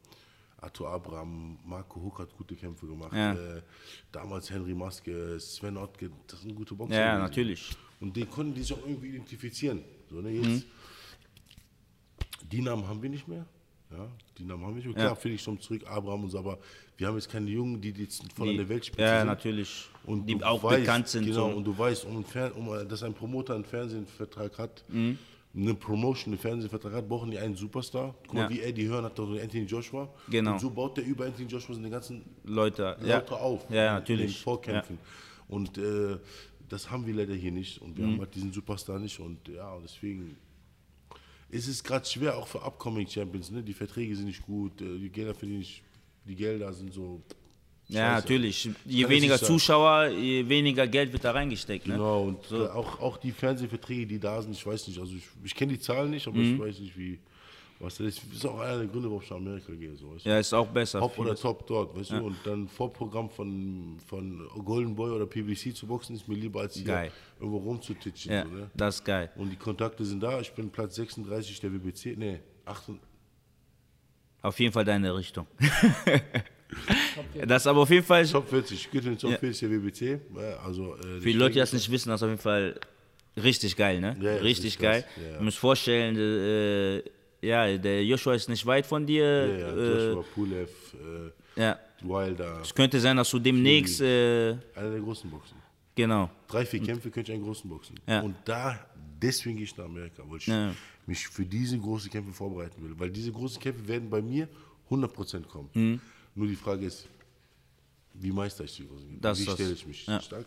Arthur Abraham, Marco Huck hat gute Kämpfe gemacht. Ja. Äh, damals Henry Maske, Sven Ottke, das sind gute Boxer. Ja, ja, natürlich. Und den konnten die sich auch irgendwie identifizieren. So, ne, Mhm. jetzt, Die Namen haben wir nicht mehr. Ja, die Namen haben wir nicht mehr. Klar, Felix Sturm zurück, Abraham und so, aber wir haben jetzt keine Jungen, die jetzt voll an der Weltspitze ja, sind. natürlich. Und die auch weißt, bekannt sind. Genau, so. und du weißt, um, um, dass ein Promoter einen Fernsehvertrag hat, eine Promotion, einen Fernsehvertrag hat, brauchen die einen Superstar. Guck mal, Ja. wie Eddie Hearn hat doch so Anthony Joshua. Genau. Und so baut der über Anthony Joshua seine ganzen Leute, Leute ja. auf. Ja, ja, In natürlich. den Vorkämpfen. Und äh, das haben wir leider hier nicht. Und wir Mhm. haben halt diesen Superstar nicht. Und ja, deswegen ist es gerade schwer, auch für Upcoming Champions. Ne? Die Verträge sind nicht gut, äh, die Gelder verdienen nicht, die Gelder sind so. Ja, natürlich. Je Kann weniger. Zuschauer, je weniger Geld wird da reingesteckt. Ne? Genau, und äh, auch, auch die Fernsehverträge, die da sind, ich weiß nicht, also ich, ich kenne die Zahlen nicht, aber Mhm. ich weiß nicht, wie, was das ist. Ist auch einer der Gründe, warum ich nach Amerika gehe. So, weißt? Ja, ist auch besser. Top oder Top dort, weißt du? Und dann Vorprogramm von, von Golden Boy oder PBC zu boxen ist mir lieber als hier Geil. irgendwo rumzutitschen. Ja, So, ne? das ist geil. Und die Kontakte sind da. Ich bin Platz 36 der WBC. Nee, 8, Auf jeden Fall deine Richtung. (laughs) (laughs) das ist aber auf jeden Fall, für Top 40. Ich gehe in den Top Ja. 40 der WBC. Also, äh, die Leute, die das nicht wissen, das ist auf jeden Fall richtig geil, ne? Ja, richtig geil. krass. Ja. Du musst vorstellen, äh, ja, der Joshua ist nicht weit von dir. Ja, ja, äh, Joshua Pulev, äh, ja. Wilder, Es könnte sein, dass du demnächst, äh, einer der großen Boxen. genau. Drei, vier Kämpfe könnte ich einen großen boxen. Ja. Und da, deswegen gehe ich nach Amerika, weil ich Ja. mich für diese großen Kämpfe vorbereiten will. Weil diese großen Kämpfe werden bei mir 100% kommen. Mhm. Nur die Frage ist, wie meister ich die Kämpfe? Das wie stelle ich mich Ja. stark?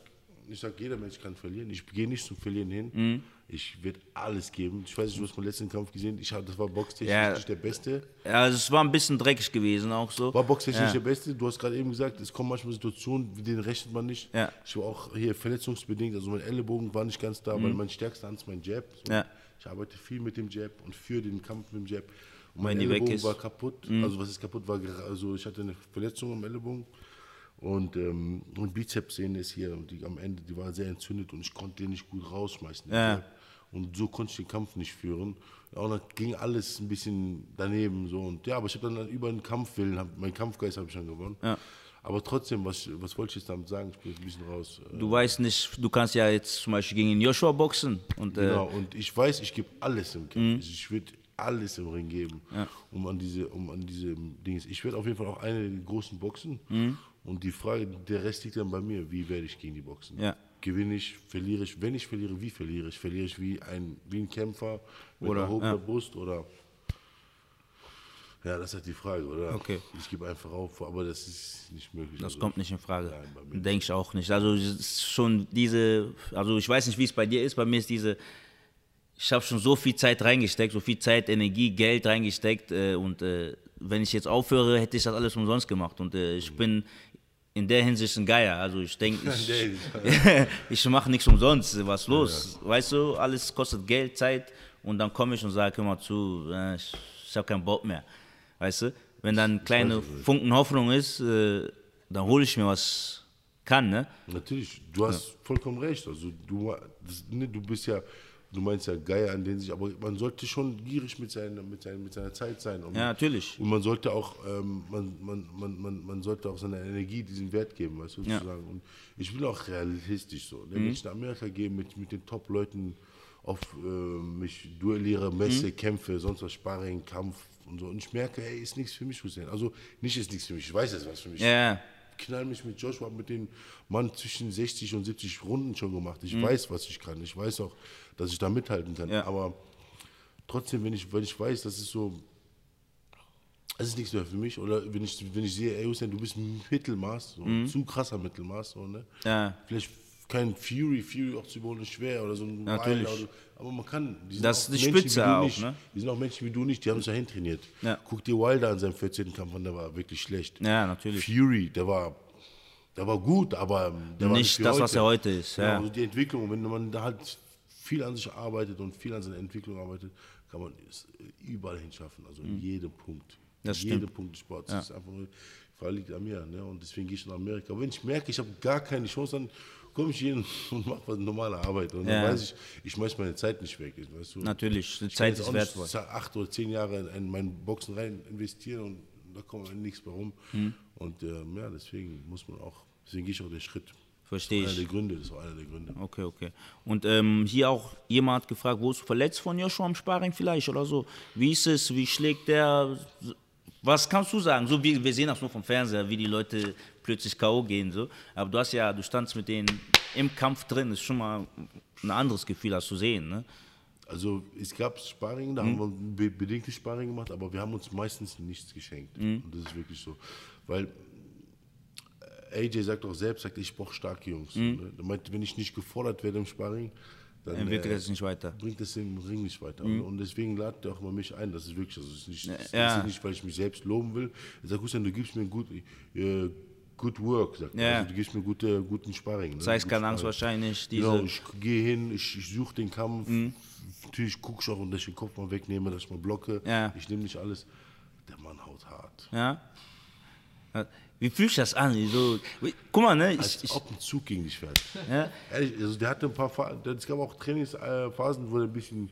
Ich sage, jeder Mensch kann verlieren. Ich gehe nicht zum Verlieren hin. Mhm. Ich werde alles geben. Ich weiß nicht, du hast meinen letzten Kampf gesehen. Ich hab, das war boxtechnisch Ja. nicht der Beste. Ja, also es war ein bisschen dreckig gewesen auch so. War boxtechnisch Ja. nicht der Beste. Du hast gerade eben gesagt, es kommen manchmal Situationen, mit denen rechnet man nicht. Ja. Ich war auch hier verletzungsbedingt, also mein Ellenbogen war nicht ganz da, weil mein stärkster Hand ist mein Jab. So. Mhm. Ja. Ich arbeite viel mit dem Jab und für den Kampf mit dem Jab. Und mein ist. Mhm. war kaputt. Also was ist kaputt war, also ich hatte eine Verletzung am Ellenbogen. Und, ähm, und Bizepssehne ist hier, und die am Ende, die war sehr entzündet und ich konnte den nicht gut rausschmeißen. Ja. Und so konnte ich den Kampf nicht führen. Ja, und dann ging alles ein bisschen daneben. So. Und, ja, aber ich habe dann über den Kampfwillen, hab, meinen Kampfgeist habe ich dann gewonnen. Ja. Aber trotzdem, was, was wollte ich jetzt damit sagen? Ich bin jetzt ein bisschen raus. Äh, Du weißt nicht, du kannst ja jetzt zum Beispiel gegen Joshua boxen. Und, äh, Genau, und ich weiß, ich gebe alles im Kampf. Also Ich würde alles im Ring geben, um an diese, um an diese Dings. Ich werde auf jeden Fall auch eine der großen Boxen. Und die Frage, der Rest liegt dann bei mir. Wie werde ich gegen die Boxen? Ja. Gewinne ich, verliere ich? Wenn ich verliere, wie verliere ich? Verliere ich wie ein, wie ein Kämpfer mit Oder, erhobener ja. Brust oder. Ja, das ist halt die Frage, oder? Okay. Ich gebe einfach auf, aber das ist nicht möglich. Das Also, kommt nicht in Frage. Denke ich auch nicht. Also es ist schon diese, also ich weiß nicht, wie es bei dir ist. Bei mir ist diese, ich habe schon so viel Zeit reingesteckt, so viel Zeit, Energie, Geld reingesteckt. Äh, und äh, wenn ich jetzt aufhöre, hätte ich das alles umsonst gemacht. Und äh, ich bin in der Hinsicht ein Geier. Also ich denke, (laughs) ich, (laughs) ich mache nichts umsonst. Was los? Weißt du, alles kostet Geld, Zeit. Und dann komme ich und sage, hör mal zu, äh, ich, ich habe keinen Bock mehr. Weißt du? Wenn dann kleine Funken Hoffnung ist, äh, dann hole ich mir was kann, ne? Natürlich, du hast vollkommen recht. Also du, das, ne, du bist ja, du meinst ja Geier an den sich, aber man sollte schon gierig mit seiner, mit seiner, mit seiner Zeit sein. Und, Ja, natürlich. Und man sollte auch, ähm, man, man, man, man, man sollte auch seiner Energie diesen Wert geben, weißt du, Ja. Mhm. sozusagen. Und ich bin auch realistisch so. Ne? Wenn ich nach Amerika gehe, mit, mit den Top-Leuten auf äh, mich duelliere, Messe, Mhm. Kämpfe, sonst was, Sparring, Kampf und so. Und ich merke, ey, ist nichts für mich, Hussein. Also nicht ist nichts für mich, ich weiß, es was für mich Ja, knall mich mit Joshua, mit dem Mann zwischen 60 und 70 Runden schon gemacht. Ich weiß, was ich kann. Ich weiß auch, dass ich da mithalten kann. Mhm. Ja. Aber trotzdem, wenn ich, wenn ich weiß, das ist so, es ist nichts mehr für mich. Oder wenn ich, wenn ich sehe, ey Hussein, du bist ein Mittelmaß, so, ein zu krasser Mittelmaß. So, ne? Mhm. Ja. Vielleicht kein Fury, Fury auch zu überholen ist schwer oder so ein Natürlich. Oder, aber man kann. Das ist die Menschen Spitze auch, nicht. ne? Die sind auch Menschen wie du nicht, die haben sich dahin trainiert. Ja. Guck dir Wilder an seinem 14. Kampf an, der war wirklich schlecht. Ja, natürlich. Fury, der war, der war gut, aber der war Nicht das, was er heute ist, Genau, ja. also die Entwicklung, wenn man da halt viel an sich arbeitet und viel an seiner Entwicklung arbeitet, kann man es überall hinschaffen, also in jedem Punkt. Mhm. Das in jedem stimmt. Punkt des Sports. Das ist einfach nur, Frage liegt an mir. Ne? Und deswegen gehe ich nach Amerika. Wenn ich merke, ich habe gar keine Chance, dann komme ich hin (laughs) und mache was normale Arbeit. Und Ja. dann weiß ich, ich schmeiß meine Zeit nicht weg. Weißt du? Natürlich, die Ich Zeit ist wertvoll. acht oder zehn Jahre in mein Boxen rein investieren und da kommt nichts mehr rum. Hm. Und ähm, ja, deswegen muss man auch, deswegen gehe ich auch den Schritt. Verstehe Einer ich. der Gründe, das war einer der Gründe. Okay, okay. Und ähm, hier auch jemand hat gefragt, wo ist du verletzt von Joshua am Sparring vielleicht oder so? Wie ist es? Wie schlägt der? Was kannst du sagen? So wie wir sehen das nur vom Fernseher, wie die Leute plötzlich K.O. gehen so. Aber du hast ja, du standst mit denen im Kampf drin, ist schon mal ein anderes Gefühl, als zu sehen, ne? Also es gab Sparring, da haben wir be bedingtes Sparring gemacht, aber wir haben uns meistens nichts geschenkt. Und das ist wirklich so. Weil AJ sagt auch selbst, sagt, ich brauche starke Jungs. Ne? Er meint, wenn ich nicht gefordert werde im Sparring, dann Entwickelt äh, es nicht weiter. bringt es im Ring nicht weiter. Und deswegen ladet er auch mal mich ein. Das ist wirklich, also es ist nicht, das Ja. ist nicht, weil ich mich selbst loben will. Er sagt, Hussein, du gibst mir gut, äh, good work, sagt. Ja. Also, du gibst mir gute, guten Sparring. Ne? Das keine Angst Sparring. wahrscheinlich, diese. Genau, ich gehe hin, ich, ich suche den Kampf. Natürlich gucke ich auch, dass ich den Kopf mal wegnehme, dass ich mal blocke. Ja. Ich nehme nicht alles. Der Mann haut hart. Ja? Wie fühlt sich das an? So, guck mal, ne? Ich, Als ich, ob ein Zug gegen dich fährt. ja? Ehrlich, also der hatte ein paar Phasen, es gab auch Trainingsphasen, wo er ein bisschen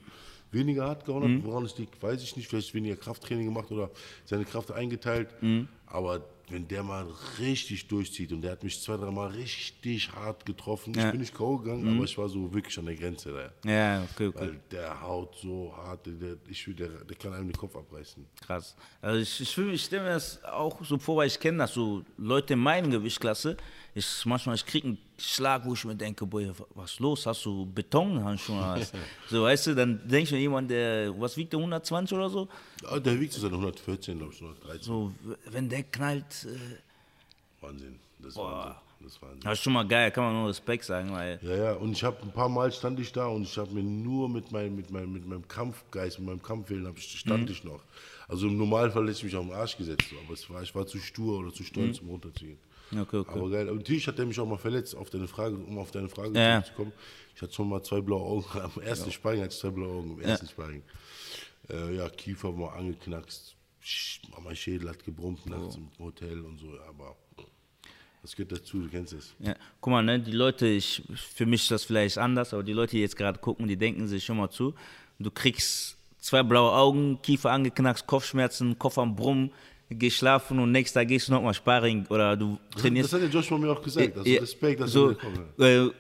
weniger hart gehauen hat. Mhm. Woran es liegt, weiß ich nicht. Vielleicht weniger Krafttraining gemacht oder seine Kraft eingeteilt. Mhm. Aber wenn der mal richtig durchzieht und der hat mich zwei, dreimal richtig hart getroffen. Ich Ja. bin nicht K.O. gegangen, aber ich war so wirklich an der Grenze da. ja, okay, okay. Weil der haut so hart, der, ich, der, der kann einem den Kopf abreißen. Krass. Also ich, ich, ich stelle mir das auch so vor, weil ich kenne das so Leute in meiner Gewichtsklasse. Ich manchmal ich kriege einen Schlag, wo ich mir denke, boy, was ist los? Hast du Betonhandschuhe? was? (laughs) so, weißt du, dann denke ich mir jemand, der, was wiegt der 120 oder so? Ah, Der wiegt so seine 114, glaube ich, 113. So, wenn der knallt, äh, Wahnsinn. Das ist Wahnsinn. Das das ist schon mal geil, kann man nur Respekt sagen, weil Ja, ja, und ich habe ein paar Mal stand ich da und ich habe mir nur mit, mein, mit, mein, mit meinem Kampfgeist, mit meinem Kampfwillen stand ich noch. Also im Normalfall hätte ich mich auf den Arsch gesetzt, aber war, ich war zu stur oder zu stolz, um runterzugehen. Okay, okay. Aber geil. Und natürlich hat er mich auch mal verletzt, auf deine Frage, um auf deine Frage Ja. zurückzukommen. Ich hatte schon mal zwei blaue Augen. (laughs) Am ersten Sparring hatte ich zwei blaue Augen, im ersten Sparring. Äh, ja, Kiefer war angeknackst, mein Schädel hat gebrummt nachts im Hotel und so, aber das gehört dazu, du kennst es. Ja, guck mal, ne, die Leute, ich, für mich ist das vielleicht anders, aber die Leute, die jetzt gerade gucken, die denken sich schon mal zu, du kriegst zwei blaue Augen, Kiefer angeknackst, Kopfschmerzen, Kopf am Brummen, gehst schlafen und nächsten Tag gehst du nochmal Sparring oder du trainierst. Das hat der Joshua mir auch gesagt, also Ja, Respekt, dass so, du äh,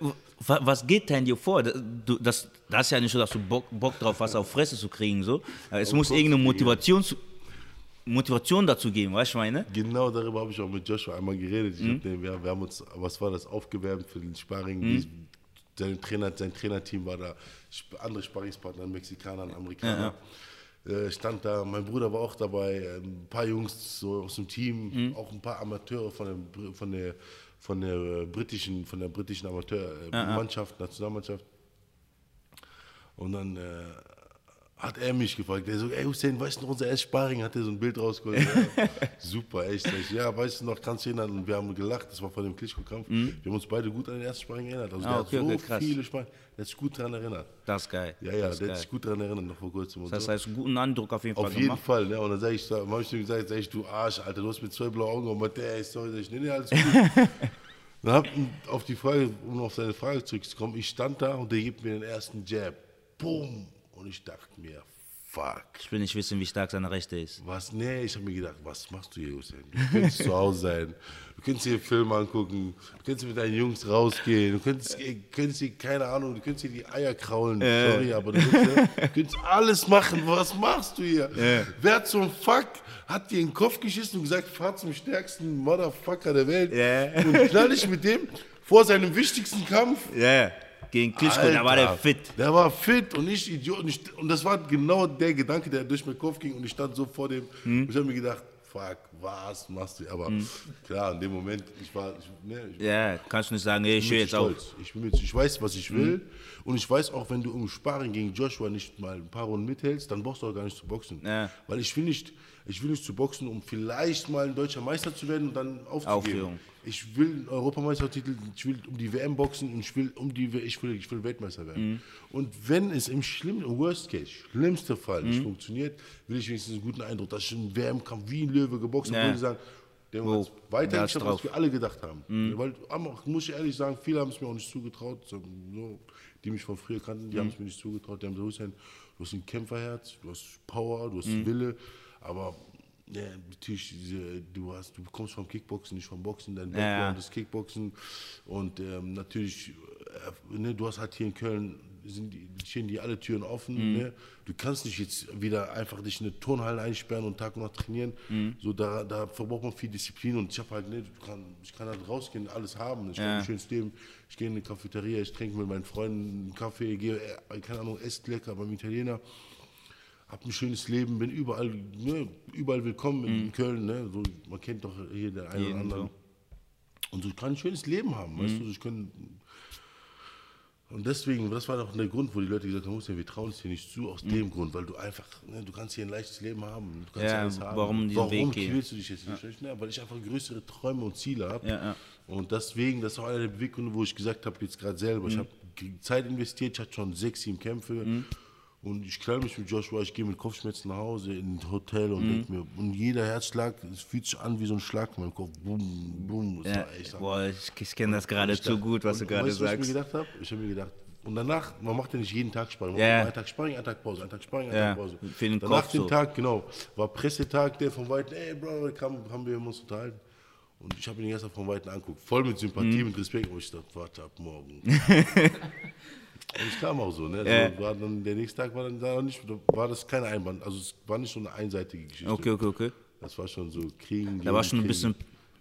wa- was geht da in dir vor? Du, das, das ist ja nicht so, dass du Bock, Bock drauf hast, auf Fresse zu kriegen. So. Äh, Es muss Kopf irgendeine. Motivation, zu, Motivation dazu geben, weißt du, was ich meine? Genau darüber habe ich auch mit Joshua einmal geredet. Mhm. Hab den, wir, wir haben uns, was war das, aufgewärmt für den Sparring. Die, sein, Trainer, sein Trainerteam war da, andere Sparringspartner, Mexikaner, Amerikaner. Äh, stand da, mein Bruder war auch dabei, äh, ein paar Jungs so aus dem Team, Mhm. auch ein paar Amateure von der, von der, von der äh, britischen, von der britischen Amateurmannschaft, Nationalmannschaft. Und dann äh, hat er mich gefragt, der so, ey Hussein, weißt du noch, unser erstes Sparring, hat er so ein Bild rausgeholt. Ja, (laughs) super, echt. Ich, ja, weißt du noch, kannst du erinnern? Und wir haben gelacht, das war vor dem Klitschko-Kampf. Wir haben uns beide gut an den ersten Sparring erinnert. Also Mhm. Ah, der okay, hat so okay, viele Sparring, der hat sich gut daran erinnert. Das ist geil. Ja, ja, der hat sich gut daran erinnert, noch vor kurzem. Das heißt, einen guten Eindruck auf jeden Fall Auf jeden gemacht. Fall, ne? Und dann sag ich, hab ich ihm gesagt, sag ich, du Arsch, Alter, du hast mit zwei blauen Augen meinte, ey, sorry, sag ich, nee, nee, alles gut. (laughs) dann hab ich auf die Frage, um auf seine Frage zurückzukommen, ich stand da und der gibt mir den ersten Jab. Boom! Und ich dachte mir, fuck. Ich will nicht wissen, wie stark seine Rechte ist. Was? Nee, ich habe mir gedacht, was machst du hier, Hussein? Du könntest zu Hause sein. Du könntest hier Film angucken. Du könntest mit deinen Jungs rausgehen. Du könntest, äh, könntest hier, keine Ahnung, du könntest hier die Eier kraulen. Sorry, aber du könntest, du könntest alles machen. Was machst du hier? Wer zum Fuck hat dir in den Kopf geschissen und gesagt, fahr zum stärksten Motherfucker der Welt Ja. und knall ich mit dem vor seinem wichtigsten Kampf? Ja, gegen Klitschko, da war der Alter, fit. Der war fit und ich Idiot. Und, ich, und das war genau der Gedanke, der durch meinen Kopf ging. Und ich stand so vor dem. Hm. Ich habe mir gedacht, fuck, was machst du? Aber klar, in dem Moment, ich war. Ich, ne, ich, Ja, kannst du nicht sagen, ey, ich will jetzt auch. stolz. Ich, bin mit, ich weiß, was ich will. Und ich weiß auch, wenn du im Sparring gegen Joshua nicht mal ein paar Runden mithältst, dann brauchst du auch gar nicht zu boxen. Ja. Weil ich will nicht, ich will nicht zu boxen, um vielleicht mal ein deutscher Meister zu werden und dann aufzugeben. Aufgeben. Ich will einen Europameistertitel, ich will um die WM boxen und ich will um die ich will, ich will Weltmeister werden. Mhm. Und wenn es im schlimmsten Worst Case, schlimmste Fall Mhm. nicht funktioniert, will ich wenigstens einen guten Eindruck, dass ich im WM-Kampf wie ein Löwe geboxt wo die sagen, der hat weiter der hat's geschafft, drauf. als wir alle gedacht haben. Weil, aber, muss ich ehrlich sagen, viele haben es mir auch nicht zugetraut, so, so, die mich von früher kannten, die haben es mir nicht zugetraut. Die haben gesagt, Hussein, du hast ein Kämpferherz, du hast Power, du hast Wille, aber ja, natürlich, du, hast, du kommst vom Kickboxen, nicht vom Boxen, dein Background ja. ist Kickboxen und ähm, natürlich, äh, ne, du hast halt hier in Köln sind die, stehen die alle Türen offen. Ne? Du kannst nicht jetzt wieder einfach dich in eine Turnhalle einsperren und Tag und Nacht trainieren. So, da, da verbraucht man viel Disziplin und ich habe halt, ne, kann, ich kann halt rausgehen, alles haben. Ich kann Ja. ein schönes Leben. Ich gehe in eine Cafeteria, ich trinke mit meinen Freunden einen Kaffee, gehe, äh, keine Ahnung, esse lecker beim Italiener. Hab ein schönes Leben, bin überall, ne, überall willkommen in Köln. Ne? So, man kennt doch hier den einen oder anderen. Und so ich kann ein schönes Leben haben, weißt du? Ich kann, und deswegen, das war doch der Grund, wo die Leute gesagt haben, Hussein, wir trauen es dir nicht zu, aus dem Grund, weil du einfach, ne, du kannst hier ein leichtes Leben haben. Du kannst Ja, alles haben. warum diesen warum Weg quälst du dich jetzt nicht? Ja. weil ich einfach größere Träume und Ziele habe. Ja, ja. Und deswegen, das war einer der Beweggründe, wo ich gesagt habe, jetzt gerade selber, Mhm. ich habe Zeit investiert, ich hatte schon sechs, sieben Kämpfe. Mhm. Und ich knall mich mit Joshua, ich gehe mit Kopfschmerzen nach Hause in ein Hotel Mhm. und denk mir, und jeder Herzschlag, es fühlt sich an wie so ein Schlag in meinem Kopf. Bum, bum. Das Ja, boah, ich, ich kenne das gerade zu gut, was du und gerade weißt, Was ich sagst. mir gedacht habe? Ich habe mir gedacht, und danach, man macht ja nicht jeden Tag Sparring. Macht einen Tag Sparring, einen Tag Pause, einen Tag Sparring, einen Ja, Tag Pause. für den danach Kopf den so. Tag, genau, war Pressetag, der von Weitem, ey Bro, kam, haben wir uns unterhalten. Und ich habe ihn erst von Weitem angeguckt, voll mit Sympathie, Mhm. mit Respekt. Und ich dachte, warte ab morgen. (laughs) Es kam auch so, ne? Ja. So, war dann, der nächste Tag war dann da nicht, war das keine Einband, also es war nicht so eine einseitige Geschichte. Okay, okay, okay. Das war schon so Kriegen. Da war schon ein Kriegen. bisschen-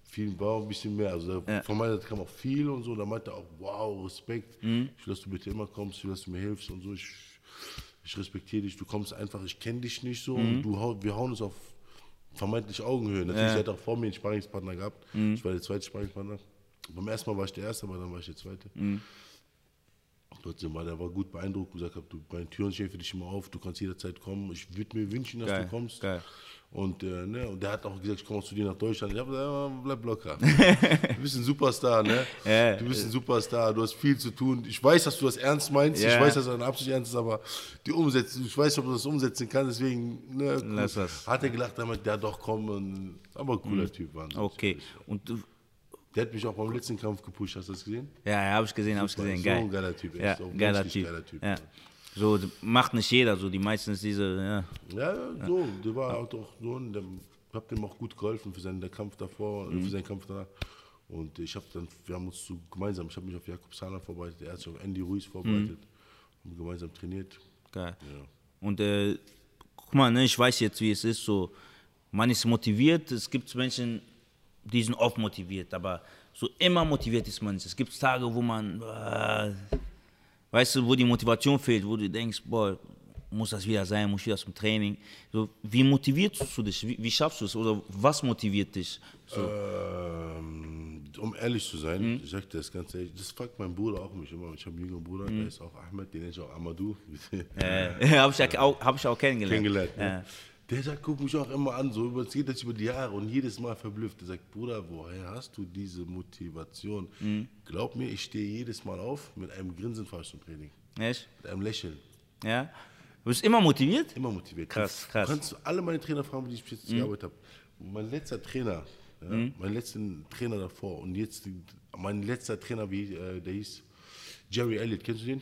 Viel, war ein bisschen mehr. Also da, Ja. von meiner Seite kam auch viel und so. Da meinte er auch, wow, Respekt. Mhm. Ich will, dass du bitte immer kommst, ich will, dass du mir hilfst und so. Ich, ich respektiere dich. Du kommst einfach, ich kenne dich nicht so. Mhm. Und du, wir hauen uns auf vermeintlich Augenhöhe. Natürlich, er hat auch vor mir einen Sparringspartner gehabt. Mhm. Ich war der zweite Sparringspartner. Beim ersten Mal war ich der Erste, aber dann war ich der Zweite. Mhm. Trotzdem war der war gut beeindruckt und gesagt, hab, du, meine Türen stehen für dich immer auf, du kannst jederzeit kommen. Ich würde mir wünschen, dass Geil, du kommst. geil. Und, äh, ne, und der hat auch gesagt, ich komme zu dir nach Deutschland. Ich habe gesagt, ja, bleib locker. (laughs) du bist ein Superstar, ne? Ja. Du bist ein Superstar, du hast viel zu tun. Ich weiß, dass du das ernst meinst. Ja. Ich weiß, dass du deine Absicht ernst ist, aber die Umsetzung, ich weiß ob du das umsetzen kannst. Deswegen ne, das. hat er gelacht, damit der doch kommen. Aber cooler Typ war. Okay. Und du, Der hat mich auch beim letzten Kampf gepusht, hast du das gesehen? ja, ja habe ich gesehen, habe ich gesehen. so Geil. ein geiler Typ, Ja, geiler typ. geiler Typ, Ja. So, macht nicht jeder so. Die meisten ist diese, ja. Ja, so, der war auch doch so, und der, ich habe dem auch gut geholfen für seinen Kampf davor, Mhm. für seinen Kampf danach. Und ich habe dann, wir haben uns so gemeinsam, ich habe mich auf Jakob Sahler vorbereitet, er hat sich auf Andy Ruiz vorbereitet, Mhm. haben gemeinsam trainiert. Geil. Ja. Und äh, guck mal, ne, ich weiß jetzt, wie es ist. So, man ist motiviert. Es gibt Menschen, die sind oft motiviert, aber so immer motiviert ist man nicht. Es gibt Tage, wo man, äh, weißt du, wo die Motivation fehlt, wo du denkst, boah, muss das wieder sein, muss ich wieder zum Training. So, wie motivierst du dich? Wie, wie schaffst du es? Oder was motiviert dich? So, Ähm, um ehrlich zu sein, Mhm. ich sag dir das ganz ehrlich, das fragt mein Bruder auch mich immer. Ich habe einen jüngeren Bruder, Mhm. der ist auch Ahmed, den nenne ich auch Amadou. äh, (laughs) habe ich, ja (laughs) auch- hab ich auch kennengelernt. kennengelernt. Ne? Der sagt, guck mich auch immer an, so geht jetzt über die Jahre und jedes Mal verblüfft. Der sagt, Bruder, woher hast du diese Motivation? Mhm. Glaub mir, ich stehe jedes Mal auf mit einem Grinsen fast zum Training, Echt? mit einem Lächeln. Ja? Du bist immer motiviert? Immer motiviert. Krass, Du krass. kannst alle meine Trainer fragen, mit denen ich bis jetzt gearbeitet habe. Mein letzter Trainer, ja, mein letzter Trainer davor und jetzt mein letzter Trainer, wie äh, der hieß, Jerry Elliott, kennst du den?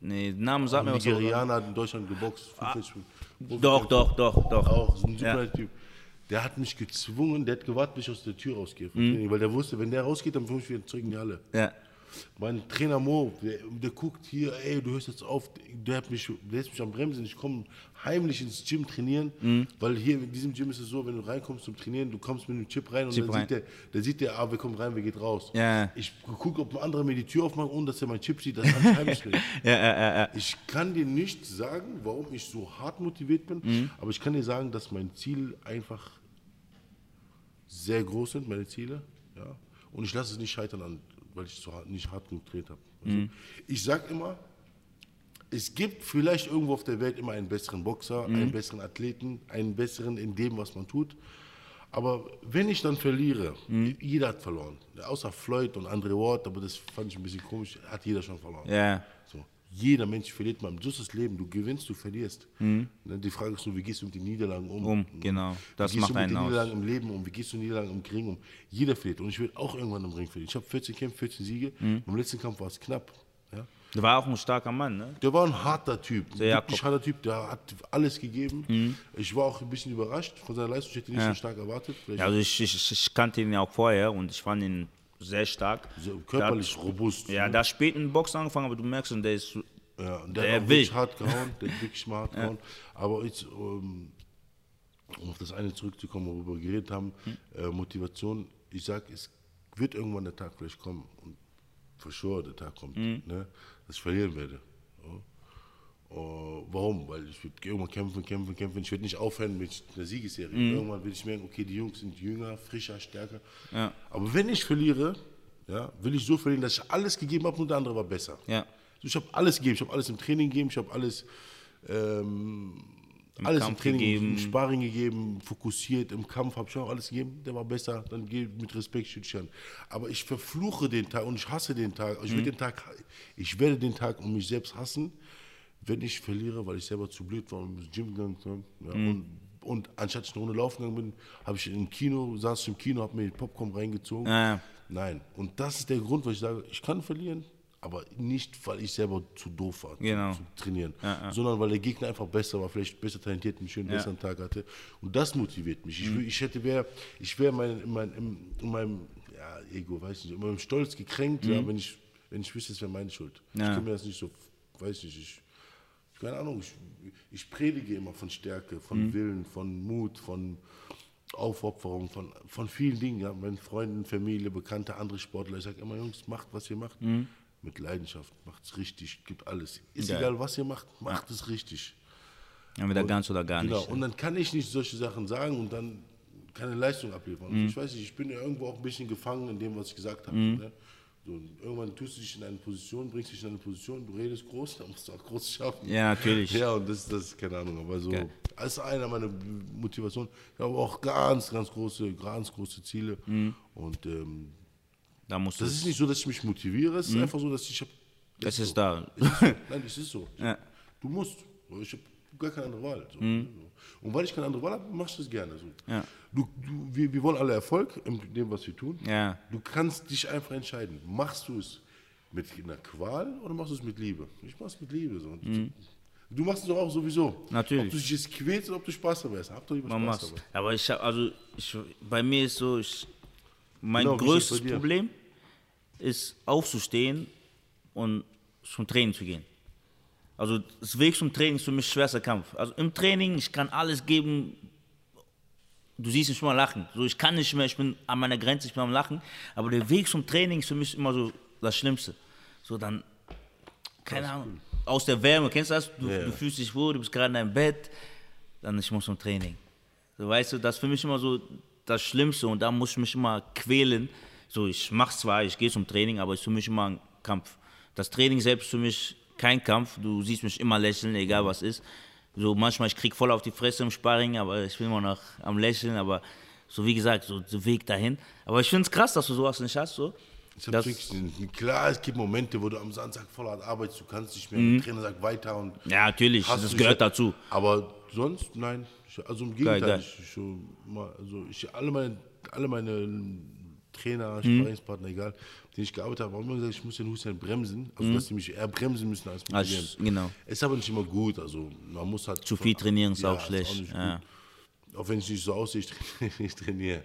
Nee, Namen sagt mir was. Nigerianer hat in Deutschland geboxt. 45 Doch, doch, doch, doch. Auch so ein super Ja. Typ. Der hat mich gezwungen, der hat gewartet, bis ich aus der Tür rausgehe. Mhm. Weil der wusste, wenn der rausgeht, dann komme ich wieder zurück in die Halle. Ja. Mein Trainer Mo, der, der guckt hier, ey, du hörst jetzt auf, der hat mich, der lässt mich am Bremsen. Ich komme heimlich ins Gym trainieren, Mhm. weil hier in diesem Gym ist es so, wenn du reinkommst zum Trainieren, du kommst mit einem Chip rein und Chip dann rein. sieht der, der sieht der, ah, wer kommt rein, wer geht raus. Ja. Ich gucke, ob ein anderer mir die Tür aufmacht, ohne dass er mein Chip sieht, dass ich heimlich (laughs) ja, ja, ja. Ich kann dir nicht sagen, warum ich so hart motiviert bin, Mhm. aber ich kann dir sagen, dass mein Ziel einfach sehr groß sind, meine Ziele. Ja? Und ich lasse es nicht scheitern, an, weil ich so hart, nicht hart genug trainiert habe. Also, Mhm. Ich sage immer, es gibt vielleicht irgendwo auf der Welt immer einen besseren Boxer, Mhm. einen besseren Athleten, einen besseren in dem, was man tut. Aber wenn ich dann verliere, Mhm. jeder hat verloren. Außer Floyd und Andre Ward, aber das fand ich ein bisschen komisch, hat jeder schon verloren. Ja. So. Jeder Mensch verliert mal. So ist das Leben. Du gewinnst, du verlierst. Ne, Die Frage ist nur, wie gehst du mit den Niederlagen um? Mhm. Um, genau. Das wie gehst macht du mit den aus. Niederlagen im Leben um? Wie gehst du mit den Niederlagen im Ring um? Jeder verliert. Und ich will auch irgendwann im Ring verlieren. Ich habe 14 Kämpfe, 14 Siege. Mhm. Beim letzten Kampf war es knapp. Ja? Der war auch ein starker Mann, ne? Der war ein harter Typ. Der Jakob. Wirklich harter Typ. Der hat alles gegeben. Mhm. Ich war auch ein bisschen überrascht von seiner Leistung. Ich hätte nicht so stark erwartet. Vielleicht Ja, also ich, ich, ich kannte ihn ja auch vorher und ich fand ihn sehr stark. so körperlich robust. Ja, der hat spät in Boxen angefangen, aber du merkst schon, der ist Ja, Ja, und der, Der hat wirklich hart gehauen, der hat wirklich mal hart (laughs) gehauen. Aber jetzt, ähm, um auf das eine zurückzukommen, worüber wir geredet haben, Hm. äh, Motivation, ich sag, es wird irgendwann der Tag vielleicht kommen und for sure der Tag kommt, Hm. ne, dass ich verlieren werde. Oh, warum? Weil ich würde irgendwann kämpfen, kämpfen, kämpfen. Ich werde nicht aufhören mit einer Siegesserie. Mhm. Irgendwann will ich merken, okay, die Jungs sind jünger, frischer, stärker. Ja. Aber wenn ich verliere, ja, will ich so verlieren, dass ich alles gegeben habe und der andere war besser. Ja. Ich habe alles gegeben. Ich habe alles im Training gegeben. Ich habe alles, ähm, alles im Training, gegeben. im Sparring gegeben, fokussiert. Im Kampf habe ich auch alles gegeben. Der war besser. Dann geh mit Respekt schütze ich an. Aber ich verfluche den Tag und ich hasse den Tag. Ich, Mhm. den Tag. ich werde den Tag um mich selbst hassen, wenn ich verliere, weil ich selber zu blöd war und ins Gym gegangen bin. Ja, Mhm. und, und anstatt ich eine Runde laufen gegangen bin, habe ich im Kino, saß ich im Kino, habe mir Popcorn reingezogen. Ja. Nein. Und das ist der Grund, warum ich sage, ich kann verlieren, aber nicht, weil ich selber zu doof war Genau. zu, zu trainieren, sondern weil der Gegner einfach besser war, vielleicht besser talentiert, einen schönen, besseren Tag hatte. Und das motiviert mich. Ich, Mhm. will- ich hätte wär, ich wäre mein, in, mein, in, in meinem ja, Ego, weiß nicht, in meinem Stolz gekränkt, ja, wenn, ich, wenn ich wüsste, es wäre meine Schuld. Ich Mhm. Ja. kann mir das nicht so, weiß nicht, ich, keine Ahnung, ich, ich predige immer von Stärke, von Mhm. Willen, von Mut, von Aufopferung, von, von vielen Dingen, ja, meinen Freunden, Familie, Bekannte, andere Sportler. Ich sage immer, Jungs, macht, was ihr macht, mit Leidenschaft, macht es richtig, gibt alles. Ist Geil. egal, was ihr macht, macht es richtig. Entweder ganz oder gar Genau, nicht. und dann kann ich nicht solche Sachen sagen und dann keine Leistung abliefern. Mhm. Also ich weiß nicht, ich bin ja irgendwo auch ein bisschen gefangen in dem, was ich gesagt habe. Mhm. Ne? So, irgendwann tust du dich in eine Position, bringst dich in eine Position, du redest groß, (laughs) dann musst du auch groß schaffen. Ja, natürlich. Ja, und das, das ist keine Ahnung, aber so, Geil. als einer meiner Motivationen, ich habe auch ganz, ganz große, ganz große Ziele. Mhm. Und ähm, Da musst du. das ist nicht so, dass ich mich motiviere, es ist einfach so, dass ich habe. Es ist da. Nein, es ist so. (laughs) Ja. Du musst. Ich habe gar keine andere Wahl. So. Und weil ich keine andere Wahl habe, machst du es gerne. So. Mhm. Ja. Du, du, wir, wir wollen alle Erfolg in dem, was wir tun. Ja. Du kannst dich einfach entscheiden. Machst du es mit einer Qual oder machst du es mit Liebe? Ich mach's mit Liebe. So. Du machst es doch auch sowieso. Mhm. Natürlich. Ob du dich jetzt quälst oder ob du Spaß dabei hast. Hab doch lieber Man Spaß macht's. dabei. Aber ich hab, also ich, bei mir ist so, ich, mein Genau, ist größtes dir? Problem ist aufzustehen und zum Training zu gehen. Also das Weg zum Training ist für mich schwerster Kampf. Also im Training, ich kann alles geben. Du siehst mich mal lachen. So, ich kann nicht mehr, ich bin an meiner Grenze, ich bin am Lachen. Aber der Weg zum Training ist für mich immer so das Schlimmste. So dann, keine Ahnung, aus der Wärme, kennst du das? Du, Ja, du fühlst dich wohl, du bist gerade in deinem Bett, dann ich muss zum Training. So, weißt du, das ist für mich immer so das Schlimmste und da muss ich mich immer quälen. So, ich mach's zwar, ich gehe zum Training, aber es ist für mich immer ein Kampf. Das Training selbst für mich kein Kampf. Du siehst mich immer lächeln, egal was ist. So manchmal ich krieg voll auf die Fresse im Sparring, aber ich bin immer noch am Lächeln. Aber so wie gesagt, so der Weg dahin. Aber ich finde es krass, dass du sowas nicht hast. So. Ich wirklich, klar, es gibt Momente, wo du am Samstag voll hart arbeitest, du kannst nicht mehr, Mhm. der Trainer sagt weiter und Ja, natürlich, das gehört dazu. Aber sonst, nein. Ich, also im Gegenteil. geil. Ich, schon mal, also ich, alle, meine, alle meine Trainer, Mhm. Sparringspartner, egal, denen ich gearbeitet habe, haben immer gesagt, ich muss den Hussein bremsen. Also, dass sie mich eher bremsen müssen als Mhm. Als- motivieren. genau. Ist aber nicht immer gut. Also, man muss halt. Zu viel trainieren ist Ja, auch schlecht. nicht ja. gut. Auch wenn ich nicht so aussehe, ich trainiere. (laughs) Ich, trainiere.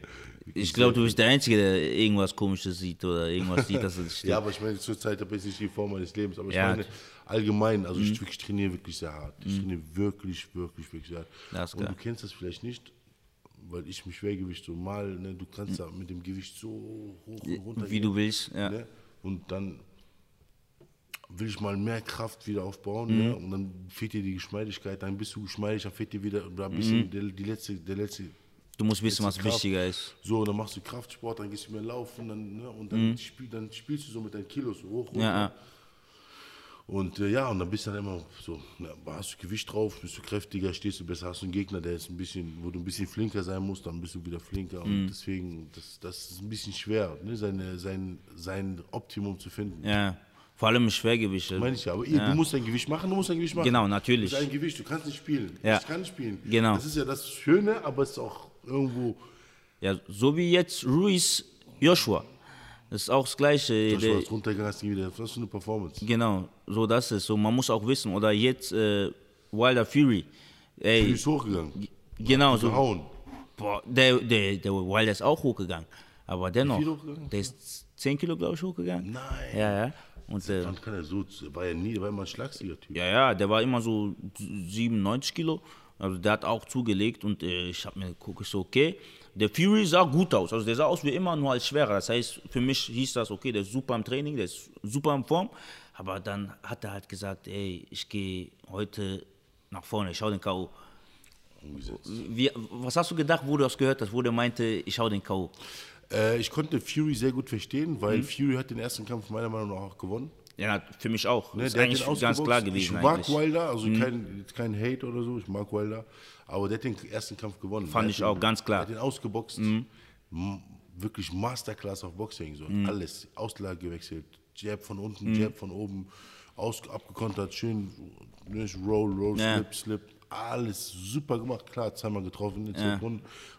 Ich glaube, du bist der Einzige, der irgendwas Komisches sieht oder irgendwas sieht, dass es (laughs) stimmt. Ja, aber ich meine, zur Zeit habe ich nicht die Form meines Lebens. Aber ich Ja. Mhm. meine, allgemein, also ich, wirklich trainiere wirklich sehr hart. Ich trainiere wirklich, wirklich, wirklich sehr hart. Ist und du kennst das vielleicht nicht, weil ich mich Schwergewicht so mal, ne, du kannst da mit dem Gewicht so hoch und runter Mhm. Wie du willst. Ja. Ne? Und dann will ich mal mehr Kraft wieder aufbauen Mhm. ne? und dann fehlt dir die Geschmeidigkeit, dann bist du geschmeidig, dann fehlt dir wieder ein bisschen Mhm. der, die letzte, der letzte Du musst wissen, was Kraft. wichtiger ist. so, dann machst du Kraftsport, dann gehst du mehr laufen dann, ne, und dann, spiel, dann spielst du so mit deinen Kilos so hoch. Mhm. Ja, ja. Und äh, ja, und dann bist du dann immer so, na, hast du Gewicht drauf, bist du kräftiger, stehst du besser, hast du einen Gegner, der ist ein bisschen, wo du ein bisschen flinker sein musst, dann bist du wieder flinker. Mhm. Und deswegen, das, das ist ein bisschen schwer, ne, seine, sein, sein Optimum zu finden. Ja. Vor allem Schwergewicht. Meine ich ja, aber ihr, du musst dein Gewicht machen, du musst dein Gewicht machen. Genau, natürlich. Das ist ein Gewicht, du kannst nicht spielen. Ja. Ich kann nicht spielen. Genau. Das ist ja das Schöne, aber es ist auch irgendwo, Ja, so wie jetzt Ruiz Joshua. Das ist auch das Gleiche. Der- war runtergegangen, hast du wieder, was für eine Performance. Genau, so das ist. So, man muss auch wissen. Oder jetzt äh, Wilder Fury. Ey, bist hochgegangen, genau so. gehauen. Boah, der, der, der Wilder ist auch hochgegangen. Aber dennoch, der ist 10 Kilo, glaube ich, hochgegangen. Nein. Ja, ja. Und, äh, kann er so, war ja nie, war immer ein Schlagsieger-Typ. ja, ja, der war immer so 97 Kilo. Also der hat auch zugelegt und äh, ich habe mir geguckt, ich so, okay, der Fury sah gut aus. Also der sah aus wie immer, nur als schwerer. Das heißt, für mich hieß das, okay, der ist super im Training, der ist super in Form. Aber dann hat er halt gesagt, ey, ich gehe heute nach vorne, ich schau den K.O. Wie, was hast du gedacht, wo du das gehört hast, wo der meinte, ich schau den K.O.? Äh, ich konnte Fury sehr gut verstehen, Mhm. weil Fury hat den ersten Kampf meiner Meinung nach auch gewonnen. Ja, für mich auch. Ne, ist der hat eigentlich den ganz klar gewesen Ich mag eigentlich. Mhm. Wilder, also kein, kein Hate oder so, ich mag Wilder. Aber der hat den ersten Kampf gewonnen. Fand Der ich hat auch, den, ganz klar. Mhm. Der hat den ausgeboxt. M- Wirklich Masterclass auf Boxing. So. Mhm. Alles. Auslage gewechselt. Jab von unten, Jab von oben. Aus, abgekontert, schön Roll, Roll, Ja. Slip, Slip. Alles super gemacht. Klar, zweimal getroffen in ja.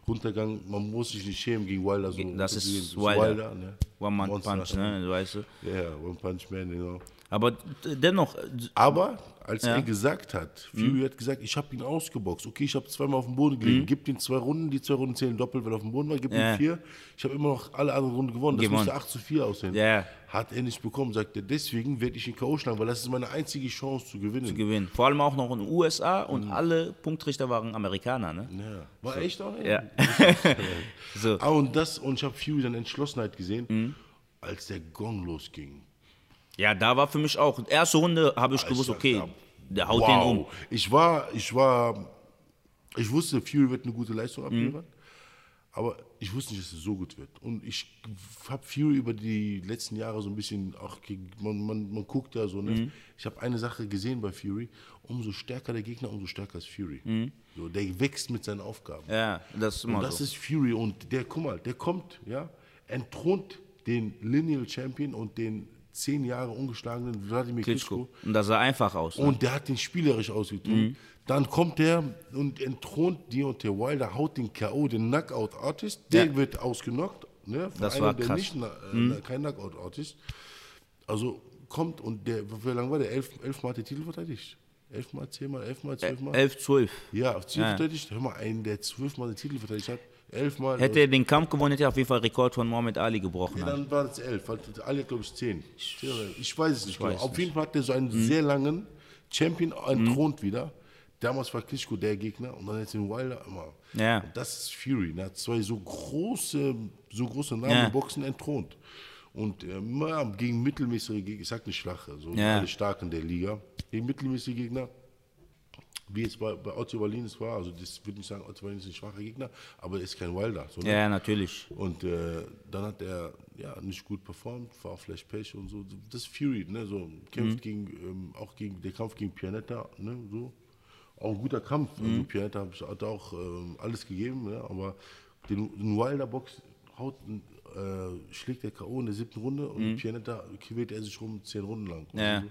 Runtergang. Man muss sich nicht schämen gegen Wilder. So Das ist umzugehen. Wilder. ne? One-Man-Punch, ne, du weißt du. Ja, One Punch Man, genau. Aber dennoch, Aber als Ja. er gesagt hat, Fury hat gesagt, ich habe ihn ausgeboxt. Okay, ich habe zweimal auf dem Boden gelegen. Gib ihm zwei Runden, die zwei Runden zählen doppelt, weil er auf dem Boden war. Gib Ja. ihm vier. Ich habe immer noch alle anderen Runden gewonnen. Das Gewonnen. musste 8 zu 4 aussehen. Ja. Hat er nicht bekommen, sagt er. Deswegen werde ich ihn K.O. schlagen, weil das ist meine einzige Chance zu gewinnen. gewinnen. Vor allem auch noch in den USA und alle Punktrichter waren Amerikaner, ne? ja. War echt auch? Ja. (laughs) so. Ah, und das, und ich habe Fury dann Entschlossenheit gesehen, Mhm. als der Gong losging. Ja, da war für mich auch, erste Runde habe ich gewusst, sag, okay, ja, der haut den um. Ich war, ich war, ich wusste, Fury wird eine gute Leistung Mhm. abliefern, aber ich wusste nicht, dass es so gut wird. Und ich habe Fury über die letzten Jahre so ein bisschen, auch man, man, man guckt ja so, ne? Mhm. Ich habe eine Sache gesehen bei Fury, umso stärker der Gegner, umso stärker ist Fury. Mhm. So, der wächst mit seinen Aufgaben. Ja, das ist immer Und das so. ist Fury und der, guck mal, der kommt, ja, entthront den Lineal Champion und den zehn Jahre ungeschlagenen Wladimir Klitschko. Klitschko. Und das sah einfach aus. Ne? Und der hat den spielerisch ausgetrunken. Mhm. Dann kommt der und entthront Deontay Wilder, haut den K.O., den Knockout-Artist. Der Ja. wird ausgenockt. Ne, von Das einer, war der krass. Mhm. nicht, na, äh, kein Knockout-Artist. Also kommt und der, wie lange war der? Elf, elfmal hat der Titel verteidigt. Elfmal, zehnmal, elfmal, zwölfmal? 11, 12. ja, auf Titel Ja. verteidigt. Hör mal, einen, der zwölfmal den Titel verteidigt hat. Elfmal. Hätte er den Kampf gewonnen, hätte er auf jeden Fall Rekord von Mohamed Ali gebrochen. Ja, dann war es elf. Ali hat, glaube ich, zehn. Ich weiß es nicht. genau. weiß Auf nicht. jeden Fall hat er so einen Mhm. sehr langen Champion entthront wieder. Damals war Klitschko der Gegner und dann jetzt den Wilder immer. Ja. Und das ist Fury. Er hat zwei so große, so große Namen Ja. im Boxen entthront. Und ähm, ja, gegen mittelmäßige Gegner, ich sag nicht schwache, so Ja. alle stark in der Liga. Gegen mittelmäßige Gegner, wie es bei, bei Otto Wallin es war, also das würde ich sagen, Otto Wallin ist ein schwacher Gegner, aber er ist kein Wilder. So, ne? Ja, natürlich. Und äh, dann hat er ja nicht gut performt, war auch vielleicht Pech und so. Das ist Fury, ne? So kämpft gegen, ähm, auch gegen der Kampf gegen Pianetta, ne? So. Auch ein guter Kampf. Also Pianetta hat, hat auch ähm, alles gegeben, ne? aber den, den Wilder Box haut, äh, schlägt der K.O. in der siebten Runde und Pianetta quält er sich rum zehn Runden lang. Ja. Also,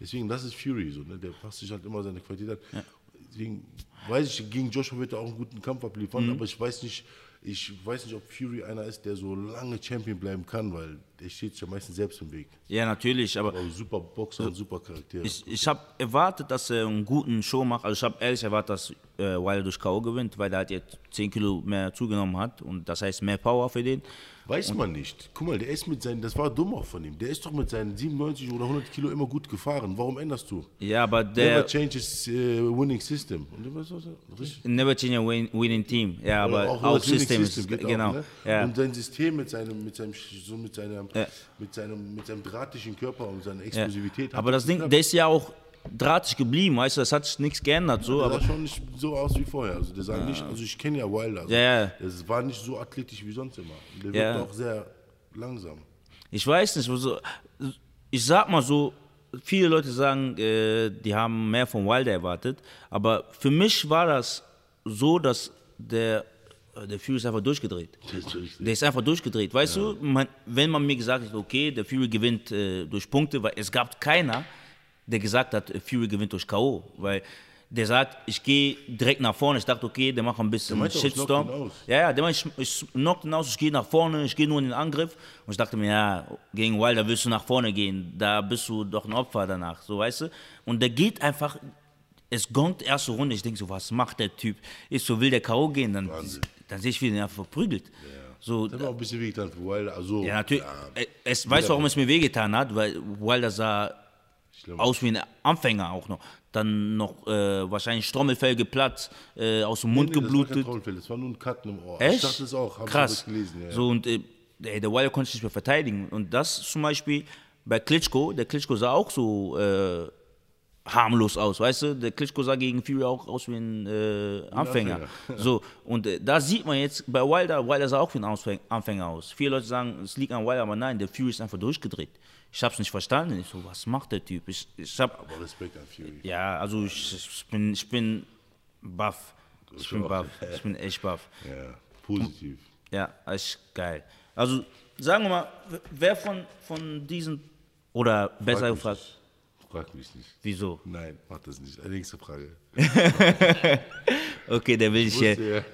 deswegen, das ist Fury, so, ne? der passt sich halt immer seine Qualität an. Deswegen weiß ich, gegen Joshua wird er auch einen guten Kampf abliefern, aber ich weiß nicht, ich weiß nicht, ob Fury einer ist, der so lange Champion bleiben kann, weil der steht sich ja meistens selbst im Weg. Ja, natürlich, aber Aber super Boxer und super Charakter. ich, ich habe erwartet, dass er einen guten Show macht. Also ich habe ehrlich erwartet, dass äh, Wilder durch K.O. gewinnt, weil er halt jetzt 10 Kilo mehr zugenommen hat und das heißt mehr Power für den. Weiß man nicht. Guck mal, der ist mit seinen, das war dumm auch von ihm. Der ist doch mit seinen 97 oder 100 Kilo immer gut gefahren. Warum änderst du? Ja, aber Never der change his äh, winning system. Und was er- richtig? Never change a win, winning team. Ja, aber Oder auch, Winning System ist, geht auch, genau. ne? ja. Und sein System mit seinem, mit seinem, so mit seinem, Ja. mit seinem, mit seinem drahtischen Körper und seiner ja. Explosivität. hat Aber das Ding, der ist ja auch drahtig geblieben, weißt du, das hat sich nichts geändert. So, Der aber sah schon nicht so aus wie vorher. Also der sah nicht, also ich kenne ja Wilder. Also Ja, ja. Das war nicht so athletisch wie sonst immer. Der Ja. wirkt auch sehr langsam. Ich weiß nicht, also, ich sag mal so, viele Leute sagen, äh, die haben mehr von Wilder erwartet, aber für mich war das so, dass der, der Fury ist einfach durchgedreht. Ist. Der ist einfach durchgedreht. Weißt du, man, wenn man mir gesagt hat, okay, der Fury gewinnt äh, durch Punkte, weil es gab keiner, der gesagt hat, äh, Fury gewinnt durch K.O., weil der sagt, ich gehe direkt nach vorne. Ich dachte, okay, der macht ein bisschen meinte ich Shitstorm. Ja, ja, der meint, ich, ich knock ihn aus, ich gehe nach vorne, ich gehe nur in den Angriff. Und ich dachte mir, ja, gegen Wilder willst du nach vorne gehen, da bist du doch ein Opfer danach, so weißt du. Und der geht einfach, es gongt erste Runde, ich denke so, was macht der Typ? Ist so, will der K.O. gehen, dann, dann sehe ich, wie der einfach verprügelt. So, Das mir auch ein bisschen wehgetan für Wilder. Also, ja, natürlich. Äh, Es, weißt du, warum es mir wehgetan hat? Weil Wilder sah aus wie ein Anfänger auch noch. Dann noch äh, wahrscheinlich Strommelfell geplatzt, äh, aus dem Mund Nee, das war kein geblutet. Das war nur ein Cut im Ohr. Echt? Ich dachte es auch. Krass. gelesen. Ja. So und äh, ey, der Wilder konnte sich nicht mehr verteidigen. Und das zum Beispiel bei Klitschko, der Klitschko sah auch so äh, harmlos aus, weißt du? Der Klitschko sah gegen Fury auch aus wie ein äh, Anfänger. So, und äh, da sieht man jetzt bei Wilder, Wilder sah auch wie ein Anfänger aus. Viele Leute sagen, es liegt an Wilder, aber nein, der Fury ist einfach durchgedreht. Ich hab's nicht verstanden. Ich so, was macht der Typ? Ich, ich hab, Aber Respekt an Fury. ja, also ich, ich bin, ich bin baff. Ich bin baff. Ich bin echt baff. (laughs) Ja, positiv. Ja, echt geil. Also sagen wir mal, wer von, von diesen, oder besser gefragt. Frag mich nicht. wieso? Nein, mach das nicht. Eine nächste Frage. (laughs) Okay, der will ich hier. Wusste,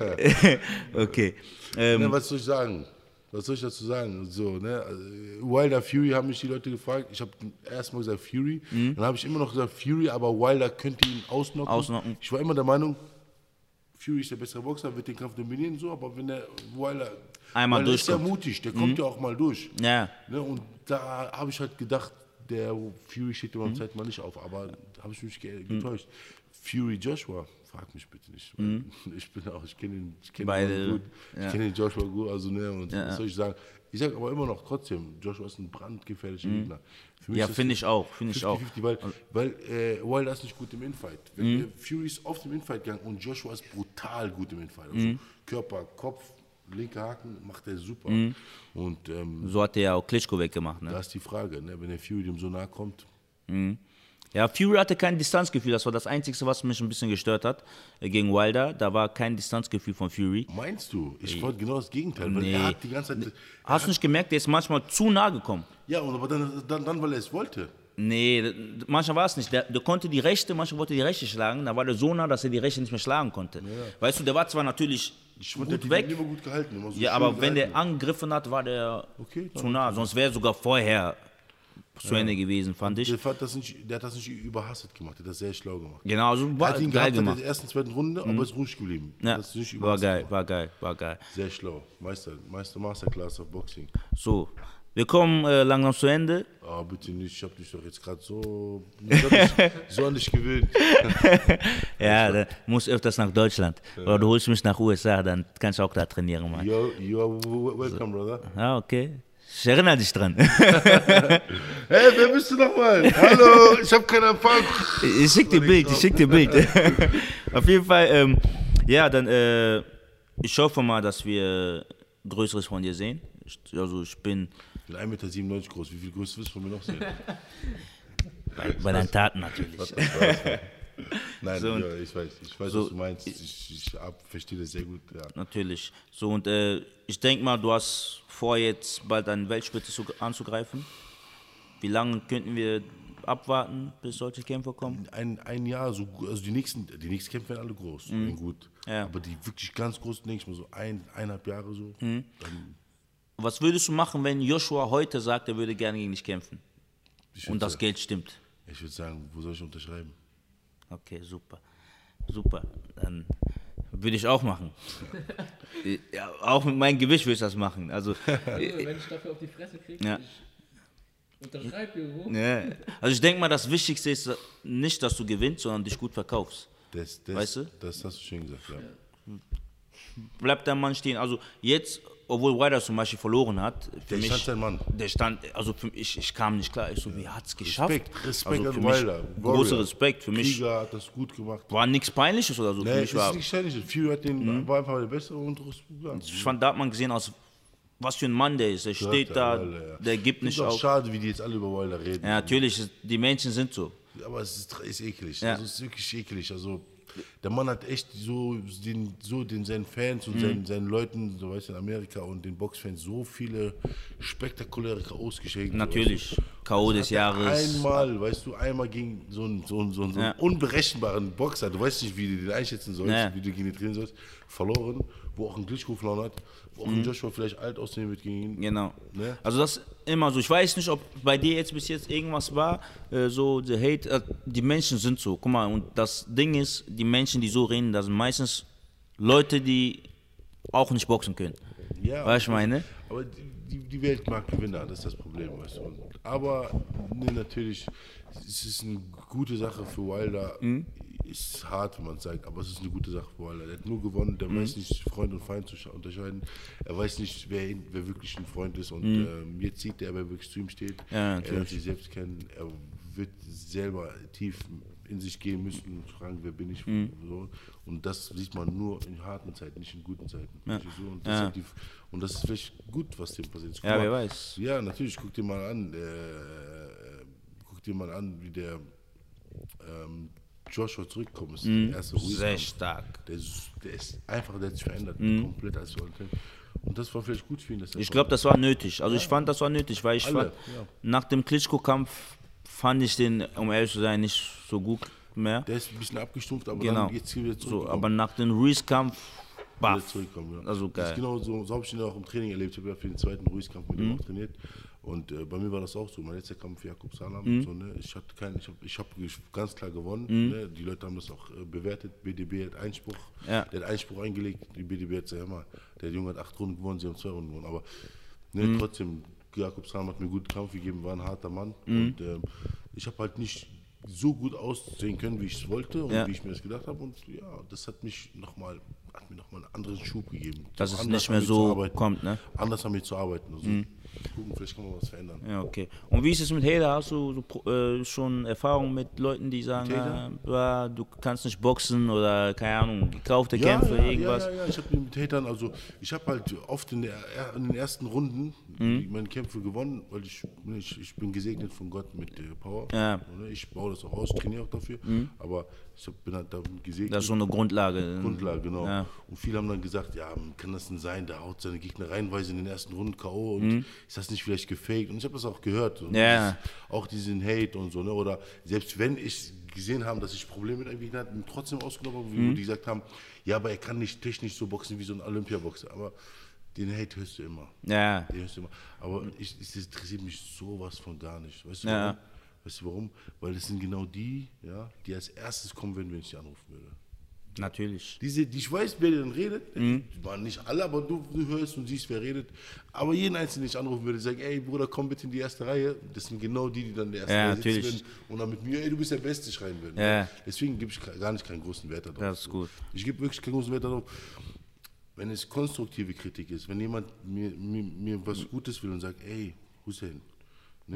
ja. (laughs) Okay. Ähm, Ne, was soll ich sagen? Was soll ich dazu sagen? So, ne? also, Wilder, Fury haben mich die Leute gefragt. Ich habe erstmal gesagt Fury. Dann habe ich immer noch gesagt Fury, aber Wilder könnte ihn ausnocken. Ausnocken. Ich war immer der Meinung, Fury ist der bessere Boxer, wird den Kampf dominieren, so, aber wenn der Wilder. Einmal Wilder ist ja durchkommt. mutig, der kommt ja auch mal durch. ja, Ne? Und da habe ich halt gedacht, der Fury steht immer Zeit mal nicht auf, aber da habe ich mich ge getäuscht. Fury Joshua, frag mich bitte nicht. weil (laughs) Ich bin auch, ich kenne ihn, ich kenne Beide, ihn gut, ja. ich kenne den Joshua gut, also ne, und Ja. was soll ich sagen? Ich sage aber immer noch trotzdem, Joshua ist ein brandgefährlicher Gegner. Für mich ja finde ich auch, finde ich auch. 50-50, weil, weil äh, Wilder ist nicht gut im Infight. Äh, Fury ist oft im Infight gegangen und Joshua ist brutal gut im Infight. Also Körper, Kopf, linker Haken macht er super. Und ähm, So hat der ja auch Klitschko weggemacht. Ne? da ist die Frage, ne? wenn der Fury dem so nahe kommt, Ja, Fury hatte kein Distanzgefühl, das war das Einzige, was mich ein bisschen gestört hat äh, gegen Wilder. Da war kein Distanzgefühl von Fury. Meinst du? Ich wollte genau das Gegenteil, weil Nee. er hat die ganze Zeit. Hast du nicht gemerkt, der ist manchmal zu nah gekommen? Ja, aber dann, dann, dann weil er es wollte. Nee, manchmal war es nicht. Der, der konnte die Rechte, manchmal wollte er die Rechte schlagen, da war der so nah, dass er die Rechte nicht mehr schlagen konnte. Weißt du, der war zwar natürlich Ich fand, der gut hat weg, gut gehalten. So ja, aber wenn der angegriffen hat, war der Okay, zu nah. Sonst wäre er sogar vorher zu Ende gewesen, fand ich. Der, hat das nicht, der hat das nicht überhastet gemacht, der hat das sehr schlau gemacht. Genau, also Er war hat ihn geil gehabt in gemacht. der ersten, zweiten Runde, aber ist ruhig geblieben. Ja, Das ist nicht war geil, gemacht. war geil, war geil. Sehr schlau. Meister, Meister Masterclass of Boxing. So, wir kommen äh, langsam zu Ende. Ah, bitte nicht, ich habe dich doch jetzt gerade so, (laughs) so an dich gewöhnt. (laughs) Ja, da muss öfters nach Deutschland. Oder du holst mich nach USA, dann kannst du auch da trainieren, Mann. You, you are w- welcome, brother. Ja, okay. Ich erinnere dich dran. (laughs) Hey, wer bist du nochmal? Hallo, ich habe keinen Empfang. Ich schick dir Bild, ich schick dir Bild. Auf jeden Fall, ähm, ja, dann, äh, ich hoffe mal, dass wir Größeres von dir sehen. Ich, also ich bin bin 1,97 Meter groß. Wie viel größer willst du von mir noch sehen? bei, (laughs) bei deinen Taten natürlich. Nein, So, ja, ich weiß, ich weiß, so, was du meinst. Ich, ich ab, verstehe das sehr gut. Ja. Natürlich. So, und äh, ich denke mal, du hast vor, jetzt bald eine Weltspitze zu, anzugreifen. Wie lange könnten wir abwarten, bis solche Kämpfe kommen? Ein, ein Jahr, so, also die nächsten, die nächsten Kämpfe werden alle groß und gut. Mhm. Ja. Aber die wirklich ganz großen, denke ich mal so ein, eineinhalb Jahre so. Mhm. Dann, Was würdest du machen, wenn Joshua heute sagt, er würde gerne gegen dich kämpfen? Und das sagen, Geld stimmt. Ich würde sagen, wo soll ich unterschreiben? Okay, super. Super. Dann würde ich auch machen. (laughs) ja, auch mit meinem Gewicht würde ich das machen. Also, (laughs) wenn ich dafür auf die Fresse kriege, Ja. ich unterschreibe irgendwo. ja. also ich denke mal, das Wichtigste ist nicht, dass du gewinnst, sondern dich gut verkaufst. Das, das, Weißt du? Das hast du schön gesagt, ja. Bleibt der Mann stehen. Also jetzt, obwohl Ryder zum Beispiel verloren hat, für Der mich, stand sein Mann. der stand, also für mich, ich kam nicht klar. Ich so, wie hat es geschafft? Respekt, Respekt also an für mich, Wilder. großer. Respekt. Für mich Krieger hat das gut gemacht. war nichts Peinliches oder so. für Nee, mich es war, ist nicht ständig. Fury hat den, war einfach der Bessere und ja. ich fand, da hat man gesehen, aus was für ein Mann der ist. Der steht da, Wilder, ja. der gibt Ist nicht auch auf. schade, wie die jetzt alle über Wilder reden. Ja, natürlich, die Menschen sind so. Aber es ist, ist eklig. Ja. Also es ist wirklich eklig. Also der Mann hat echt so den, so den seinen Fans Mhm. und seinen, seinen Leuten, so weißt du, in Amerika und den Boxfans so viele spektakuläre K.O.s geschenkt. Natürlich. K.O. des Jahres. Einmal, weißt du, einmal gegen so einen, so einen, so einen, so einen Ja. unberechenbaren Boxer, du weißt nicht, wie du den einschätzen sollst, Ja. wie du gegen ihn trainieren sollst, verloren, wo auch ein Glitchko verloren hat, wo auch ein Joshua vielleicht alt aussehen wird gegen ihn. Mhm. Genau. Ne? Also das immer so. Ich weiß nicht, ob bei dir jetzt bis jetzt irgendwas war, äh, so der Hate, äh, die Menschen sind so. Guck mal, und das Ding ist, die Menschen, die so reden, das sind meistens Leute, die auch nicht boxen können. Ja, weißt du, meine? Aber die, die- die Welt mag Gewinner, das ist das Problem. Weißt du. Aber nee, natürlich, es ist eine gute Sache für Wilder. Mhm. Ist hart, wenn man es sagt, aber es ist eine gute Sache für. Der hat nur gewonnen, der Mhm. weiß nicht Freund und Feind zu unterscheiden. Er weiß nicht, wer, ihn, wer wirklich ein Freund ist. Und ähm, jetzt sieht er, wer wirklich zu ihm steht. Mhm. Ja, er natürlich. sich selbst kennen. Er wird selber tief in sich gehen müssen und fragen, wer bin ich. Mhm. So. Und das sieht man nur in harten Zeiten, nicht in guten Zeiten. Ja. Du? Und, das Ja. die, und das ist vielleicht gut, was dem passiert Ja, mal, wer weiß. Ja, natürlich, guck dir mal an. Äh, guck dir mal an, wie der ähm, Joshua zurückgekommen ist. Der erste. Sehr Ruiz-Kampf. stark. Der, ist- der ist einfach, der hat sich verändert. Komplett als sollte. Und das war vielleicht gut für ihn. Ich glaube, das war nötig. Also ich fand, das war nötig, weil ich Alle, fand, ja. nach dem Klitschko-Kampf fand ich den, um ehrlich zu sein, nicht so gut mehr. der ist ein bisschen abgestumpft, aber Genau. dann jetzt wieder So, zurück. aber nach dem Ruiz-Kampf, wieder baff. Ja. Also Das geil. ist genau so, so habe ich ihn auch im Training erlebt. Ich habe ja für den zweiten Ruiz-Kampf mit ihm Mhm. auch trainiert. Und äh, bei mir war das auch so. Mein letzter Kampf Jakob Salam. Mhm. So, ne? Ich hatte keinen, ich habe ich hab ganz klar gewonnen. Ne? Die Leute haben das auch äh, bewertet. BDB hat Einspruch. Ja. Der hat Einspruch eingelegt. Die BDB hat gesagt, mal, der Junge hat acht Runden gewonnen, sie haben zwei Runden gewonnen. Aber ne, Mhm. trotzdem, Jakob Salam hat mir guten Kampf gegeben, war ein harter Mann. Mhm. Und ähm, ich habe halt nicht so gut aussehen können, wie ich es wollte und Ja. wie ich mir das gedacht habe. Und ja, das hat mich nochmal hat mir nochmal einen anderen Schub gegeben. Dass es nicht mehr so kommt, ne? Anders an mir zu arbeiten. Also, gucken, vielleicht kann man was verändern. Ja, okay. Und wie ist es mit Hater? Hast du so, äh, schon Erfahrung mit Leuten, die sagen, äh, du kannst nicht boxen oder keine Ahnung, gekaufte Ja, Kämpfe, ja, irgendwas? Ja, ja, ja. ich habe mit Hatern, also ich habe halt oft in, der, in den ersten Runden Mhm. meine Kämpfe gewonnen, weil ich, ich, ich bin gesegnet von Gott mit äh, Power. Ja. Mhm. Ne, Ich baue das auch aus, trainiere auch dafür, aber ich bin halt damit gesegnet. Das ist so eine Grundlage. Grundlage, genau. Ja. Und viele haben dann gesagt, ja, kann das denn sein, der haut seine Gegner reihenweise in den ersten Runden K.O. und ist das nicht vielleicht gefaked? Und ich habe das auch gehört. Mhm. Ja. auch diesen Hate und so, ne? Oder selbst wenn ich gesehen habe, dass ich Probleme mit einem Gegner hatte, trotzdem ausgenommen habe, Mhm. wo die gesagt haben, ja, aber er kann nicht technisch so boxen wie so ein Olympiaboxer. Aber den Hate hörst du immer. Ja. Den hörst du immer. Aber ich, es interessiert mich sowas von gar nicht. Weißt du Ja. warum? Weißt du warum? Weil das sind genau die, ja, die als erstes kommen würden, wenn ich die anrufen würde. Natürlich. Diese, die ich weiß, wer denn redet, Mhm. die waren nicht alle, aber du, du hörst und siehst, wer redet. Aber jeden Einzelnen, den ich anrufen würde, sagen, ey Bruder, komm bitte in die erste Reihe. Das sind genau die, die dann in der ersten Ja, Reihe sitzen natürlich. und dann mit mir, ey, du bist der Beste, schreien würden. Ja. Deswegen gebe ich gar nicht keinen großen Wert darauf. Das ist gut. Ich gebe wirklich keinen großen Wert darauf. Wenn es konstruktive Kritik ist, wenn jemand mir, mir, mir was Gutes will und sagt, ey, Hussein,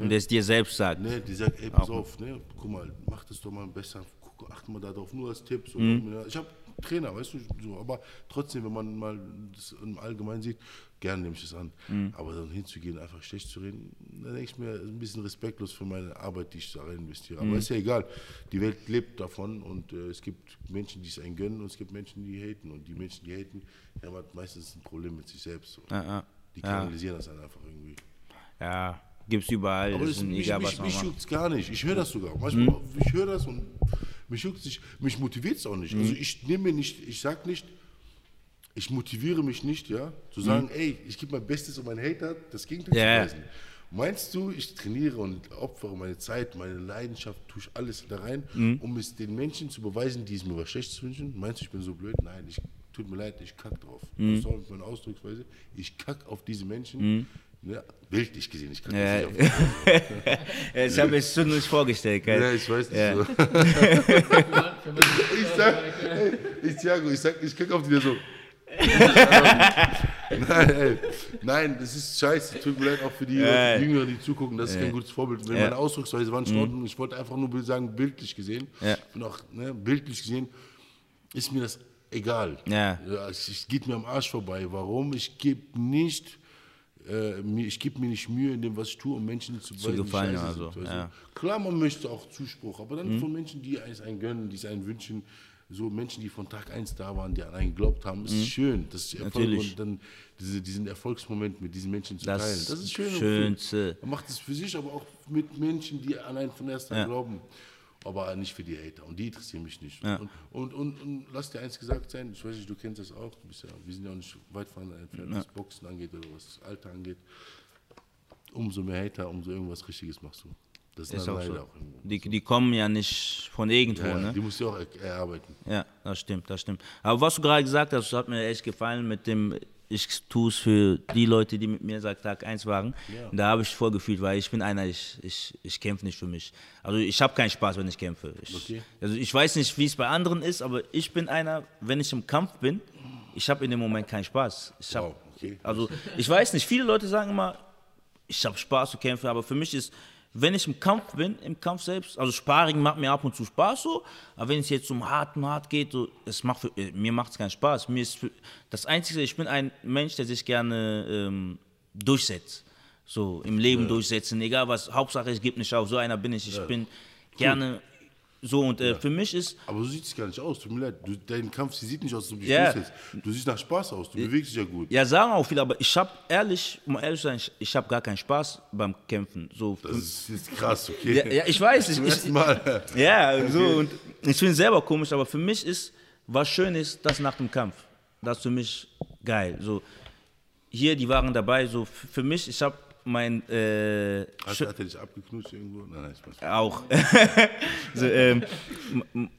Und der es dir selbst sagt. Ne, die sagt, ey, pass auf, ne, guck mal, mach das doch mal besser, guck, achte mal darauf, nur als Tipp. So, Mhm. Ich habe Trainer, weißt du, so, aber trotzdem, wenn man mal das im Allgemeinen sieht, gerne nehme ich das an. Mhm. Aber dann hinzugehen, einfach schlecht zu reden, dann denke ich mir, ist ein bisschen respektlos für meine Arbeit, die ich da rein investiere. Mhm. Aber ist ja egal, die Welt lebt davon und äh, es gibt Menschen, die es einen gönnen und es gibt Menschen, die haten. Und die Menschen, die haten, haben meistens ein Problem mit sich selbst. So. Ja, ja. Die kanalisieren das dann einfach irgendwie. Ja, gibt's überall. Aber das ist mich, egal, mich, was mich juckt's gar nicht. Ich höre das sogar. Manchmal, ich höre das und mich juckt nicht, mich motiviert es auch nicht. Also ich nehme mir nicht, ich sag nicht, ich motiviere mich nicht, ja, zu sagen, ey, ich gebe mein Bestes und mein Hater das Gegenteil Ja. zu beweisen. Meinst du, ich trainiere und opfere meine Zeit, meine Leidenschaft, tue ich alles da rein, um es den Menschen zu beweisen, die es mir was Schlechtes wünschen? Meinst du, ich bin so blöd? Nein, ich tut mir leid, ich kack drauf. Das ist auch meine Ausdrucksweise. Ich kack auf diese Menschen. Ne, bildlich gesehen, ich kack Ja. jetzt nicht (laughs) Ja, Ich habe es schon nicht vorgestellt. Gell? ja, ich weiß nicht Ja. so. (laughs) Ich sag, ey, ich Thiago, ich sag, ich kack auf die so. (laughs) Nein, ey. Nein, das ist scheiße. Tut mir leid auch für die Ja. Jüngeren, die zugucken. Das ist kein gutes Vorbild. Wenn Ja. meine Ausdrucksweise waren in Ordnung. Ich wollte einfach nur sagen, bildlich gesehen. Ja. Und auch ne, bildlich gesehen ist mir das egal. Ja. es geht mir am Arsch vorbei. Warum? Ich gebe nicht. Äh, ich gebe mir nicht Mühe in dem, was ich tue, um Menschen zu, die gefallen, also, du. ja. Klar, man möchte auch Zuspruch, aber dann von Menschen, die es einen gönnen, die es einen wünschen, so Menschen, die von Tag 1 da waren, die an einen geglaubt haben, ist schön. Das ist Erfolg Natürlich. und dann diese, diesen Erfolgsmoment mit diesen Menschen zu Das teilen. Das ist schön. Schönste. Man macht es für sich, aber auch mit Menschen, die an einen von erst Ja. glauben. Aber nicht für die Hater. Und die interessieren mich nicht. Ja. Und, und, und, und lass dir eins gesagt sein, ich weiß nicht, du kennst das auch, ja, wir sind ja auch nicht weit voneinander entfernt, was Boxen angeht oder was das Alter angeht. Umso mehr Hater, umso irgendwas Richtiges machst du. Das ist, auch leider so. auch. Die, die kommen ja nicht von irgendwo, Ja, ne? Die musst du auch er erarbeiten. Ja, das stimmt, das stimmt. Aber was du gerade gesagt hast, das hat mir echt gefallen mit dem, ich tue es für die Leute, die mit mir seit Tag 1 waren. Da habe ich voll gefühlt, weil ich bin einer, ich, ich, ich kämpfe nicht für mich. Also ich habe keinen Spaß, wenn ich kämpfe. Ich, Okay. Also ich weiß nicht, wie es bei anderen ist, aber ich bin einer, wenn ich im Kampf bin, ich habe in dem Moment keinen Spaß. Ich hab, Wow, okay. Also ich weiß nicht, viele Leute sagen immer, ich habe Spaß zu kämpfen, aber für mich ist, wenn ich im Kampf bin, im Kampf selbst, also Sparring macht mir ab und zu Spaß so, aber wenn es jetzt um harten Hart geht, so, es macht für, äh, mir macht es keinen Spaß. Mir ist für, das Einzige, ich bin ein Mensch, der sich gerne ähm, durchsetzt. So im Leben durchsetzen, egal was, Hauptsache ich gebe nicht auf, so einer bin ich. Ich bin gerne so und äh, für mich ist, Aber so sieht es gar nicht aus. Tut mir leid. Du, dein Kampf sie sieht nicht aus, du dich Ja. durchsetzt. Du siehst nach Spaß aus. Du bewegst dich ja gut. ja sagen auch viele, aber ich habe ehrlich, um ehrlich zu sein, ich, ich habe gar keinen Spaß beim Kämpfen. So, Das ist, ist krass, okay? ja, ja, ich weiß, ich, ich, Mal. Ja, so und ich finde es selber komisch, aber für mich ist, was schön ist, das nach dem Kampf. Das ist für mich geil. So, hier, die waren dabei, so für mich, ich habe mein, äh, Hat, hat er dich abgeknutscht irgendwo? Nein, nein, Spaß. auch. (laughs) so, ähm,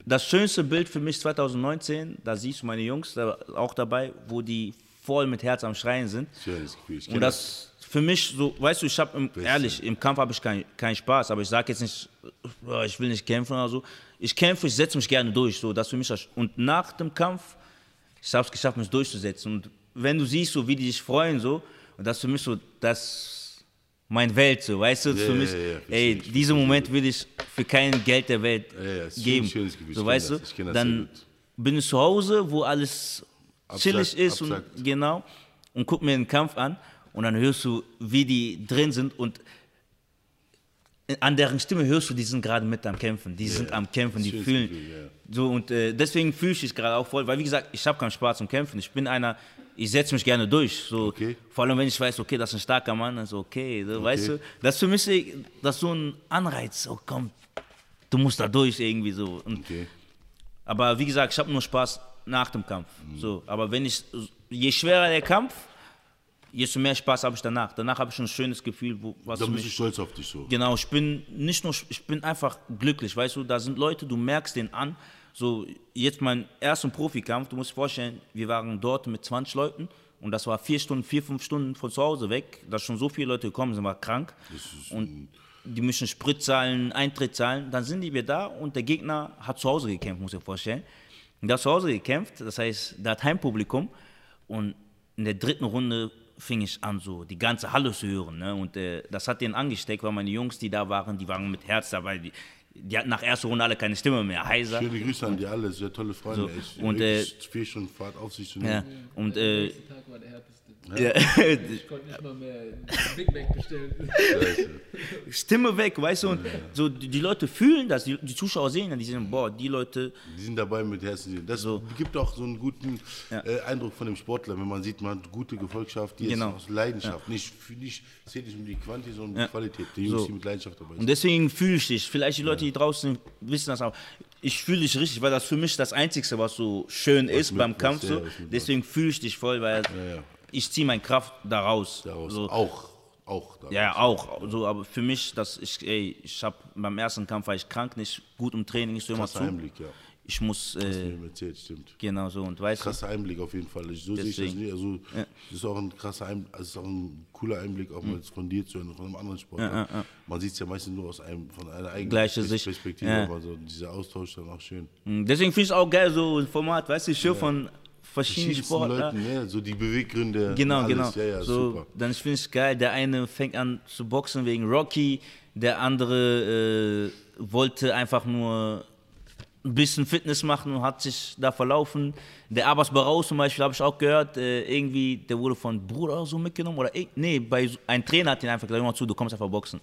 das schönste Bild für mich 2019, da siehst du meine Jungs da, auch dabei, wo die voll mit Herz am Schreien sind. Schönes Gefühl. Ich Und das für mich so, weißt du, ich habe ehrlich, im Kampf habe ich keinen keinen Spaß, aber ich sage jetzt nicht, ich will nicht kämpfen oder so. Ich kämpfe, ich setze mich gerne durch, so, das für mich das, und nach dem Kampf, ich habe es geschafft, mich durchzusetzen. Und wenn du siehst, so wie die sich freuen, so, und das für mich so, das mein Welt, so, weißt du, Ja, für mich, ja, ja, ey, diesen Moment will ich für kein Geld der Welt geben. Gefühl, ich so, weißt das, du, dann bin ich zu Hause, wo alles chillig Absackt, ist absackt. und genau und guck mir den Kampf an und dann hörst du, wie die drin sind und an deren Stimme hörst du, die sind gerade mit am Kämpfen, die sind am Kämpfen, die fühlen. Gefühl, ja. So und äh, deswegen fühle ich es gerade auch voll, weil wie gesagt, ich habe keinen Spaß zum Kämpfen. Ich bin einer, ich setze mich gerne durch. So, Okay. Vor allem wenn ich weiß, okay, das ist ein starker Mann, dann so okay, so, weißt du, das ist für mich das ist so ein Anreiz, oh komm, du musst da durch irgendwie so. Und Okay. aber wie gesagt, ich habe nur Spaß nach dem Kampf. So, aber wenn ich, je schwerer der Kampf, desto mehr Spaß habe ich danach. Danach habe ich ein schönes Gefühl, wo, was Da bist du stolz auf dich so. Genau, ich bin nicht nur, ich bin einfach glücklich, weißt du, da sind Leute, du merkst den an. So, jetzt mein erster Profikampf, du musst dir vorstellen, wir waren dort mit 20 Leuten und das war vier Stunden, vier, fünf Stunden von zu Hause weg, dass schon so viele Leute gekommen sind, war krank. Und die müssen Sprit zahlen, Eintritt zahlen. Dann sind die wir da und der Gegner hat zu Hause gekämpft, muss ich dir vorstellen. Und der hat zu Hause gekämpft, das heißt, der hat Heimpublikum. Und in der dritten Runde fing ich an, so die ganze Halle zu hören. Ne? Und äh, das hat den angesteckt, weil meine Jungs, die da waren, die waren mit Herz dabei. Die, die hatten nach erster Runde alle keine Stimme mehr, heiser. Schöne Grüße an die alle, sehr tolle Freunde. So, echt. und, Wirklich vier Stunden Fahrt auf sich zu Ja. nehmen. Und Der äh, ja, Ich konnte nicht (laughs) mal mehr (laughs) Big Mac bestellen. Stimme weg, weißt du, und so die, Leute fühlen das, die, die Zuschauer sehen das, die sagen, boah, die Leute, Die sind dabei mit Herzen. Das So. gibt auch so einen guten Ja. äh, Eindruck von dem Sportler, wenn man sieht, man hat gute Gefolgschaft, die Genau. ist aus Leidenschaft. Nicht, für- nicht, es geht nicht um die Quantität, sondern um Ja. die Qualität. Die Jungs, So. die mit Leidenschaft dabei Und sind. deswegen fühle ich dich. Vielleicht die Leute, die draußen wissen das auch. Ich fühle dich richtig, weil das für mich das Einzige, was so schön ist mit- beim was Kampf. So. was Deswegen fühle ich dich voll, weil ja. Ich ziehe meine Kraft daraus. Daraus. So. Auch. Auch. Daraus. Ja, auch. So, aber für mich, dass ich, ey, ich habe beim ersten Kampf war ich krank, nicht gut im Training, ich so immer zu. Einblick, ja. Ich muss, Hast du äh, mir erzählt, stimmt. genau so und weißt du. Krasser Einblick auf jeden Fall. Ich, so sehe ich das Deswegen. nicht. Also, das ist auch ein krasser Einblick, also ist auch ein cooler Einblick, auch mal von dir zu hören, von einem anderen Sportler. Man sieht es ja meistens nur aus einem, von einer eigenen Gleiche Pers- Sicht. Perspektive, Ja. aber so dieser Austausch dann auch schön. Mm, Deswegen finde ich es auch geil, so ein Format, weißt du, ich höre von verschiedenen Verschiedensten Sportlern. Leuten, ja, so die Beweggründe. Genau, alles. genau. Ja, ja, so, super. Dann finde ich es geil, der eine fängt an zu boxen wegen Rocky, der andere äh, wollte einfach nur ein bisschen Fitness machen und hat sich da verlaufen. Der Abbas Barraus zum Beispiel, habe ich auch gehört, äh, irgendwie, der wurde von Bruder so mitgenommen. Oder ich, nee, bei, ein Trainer hat ihn einfach gesagt, mal zu, du kommst einfach boxen.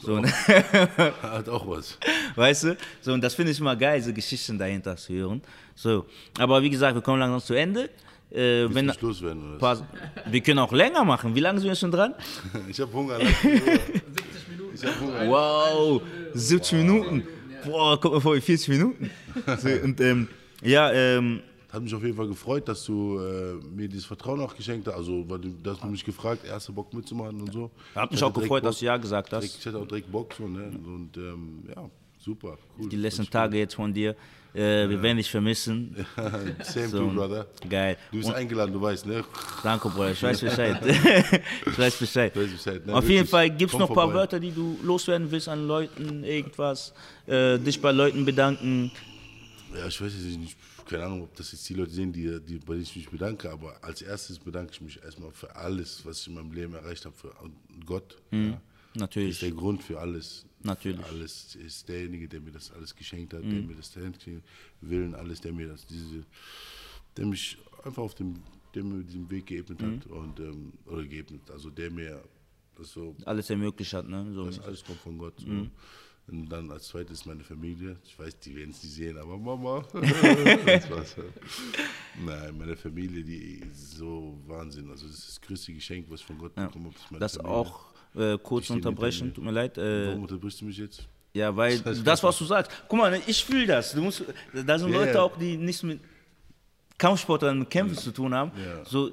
So, ne? (laughs) Hat auch was. Weißt du? So, und das finde ich immer geil, so Geschichten dahinter zu hören. So, aber wie gesagt, wir kommen langsam zu Ende. Äh, Wenn loswerden oder? paar, wir können auch länger machen. Wie lange sind wir schon dran? (laughs) Ich habe Hunger. lass mich Ruhe. 70 Minuten. Ich habe Hunger. Wow, 70 Minuten. Boah, guck mal vor, 40 Minuten. (laughs) So, und ähm, ja, ähm, Hat mich auf jeden Fall gefreut, dass du äh, mir dieses Vertrauen auch geschenkt hast. Also, weil du, dass du mich gefragt, erster Bock mitzumachen und so. hat mich Ich auch gefreut, direkt dass du ja gesagt Bock, hast. Ich hatte auch direkt Bock so, ne? Und ähm, ja, Super, cool. Die letzten Tage jetzt von dir. Äh, wir werden dich vermissen. (laughs) Same So, to brother. Geil. Du bist Und, eingeladen, du weißt, ne? danke, Bruder. Ich weiß Bescheid. (laughs) (laughs) ich weiß Bescheid. Weiß Bescheid, ne? Auf jeden. Fall gibt es noch ein paar. Wörter, die du loswerden willst an Leuten, irgendwas. Äh, dich bei Leuten bedanken. Ja, ich weiß jetzt nicht, keine Ahnung, ob das jetzt die Leute sehen, die, die, bei denen ich mich bedanke, aber als erstes bedanke ich mich erstmal für alles, was ich in meinem Leben erreicht habe, für Gott. Ja. ist Natürlich. der Grund für alles. Natürlich. Für alles ist derjenige, der mir das alles geschenkt hat, der mir das Talent Willen, alles, der mir das, diese, der mich einfach auf dem, der mir diesen Weg geebnet hat und, ähm, oder geebnet, also der mir das so Alles ermöglicht hat, ne? So. das alles kommt von Gott. So. Und dann als zweites meine Familie. Ich weiß, die werden es nicht sehen, aber Mama. (laughs) das war's. Nein, meine Familie, die ist so Wahnsinn. Also das ist das größte Geschenk, was ich von Gott bekommen habe. Das Familie. auch äh, kurz unterbrechen, tut mir leid. Äh, Warum unterbrichst du mich jetzt? ja, weil Das heißt, das, was du sagst. Guck mal, ne, ich fühle das. Du musst, da sind Ja, Leute ja. auch, die nichts mit Kampfsportlern, mit Kämpfen zu tun haben. Ja. So,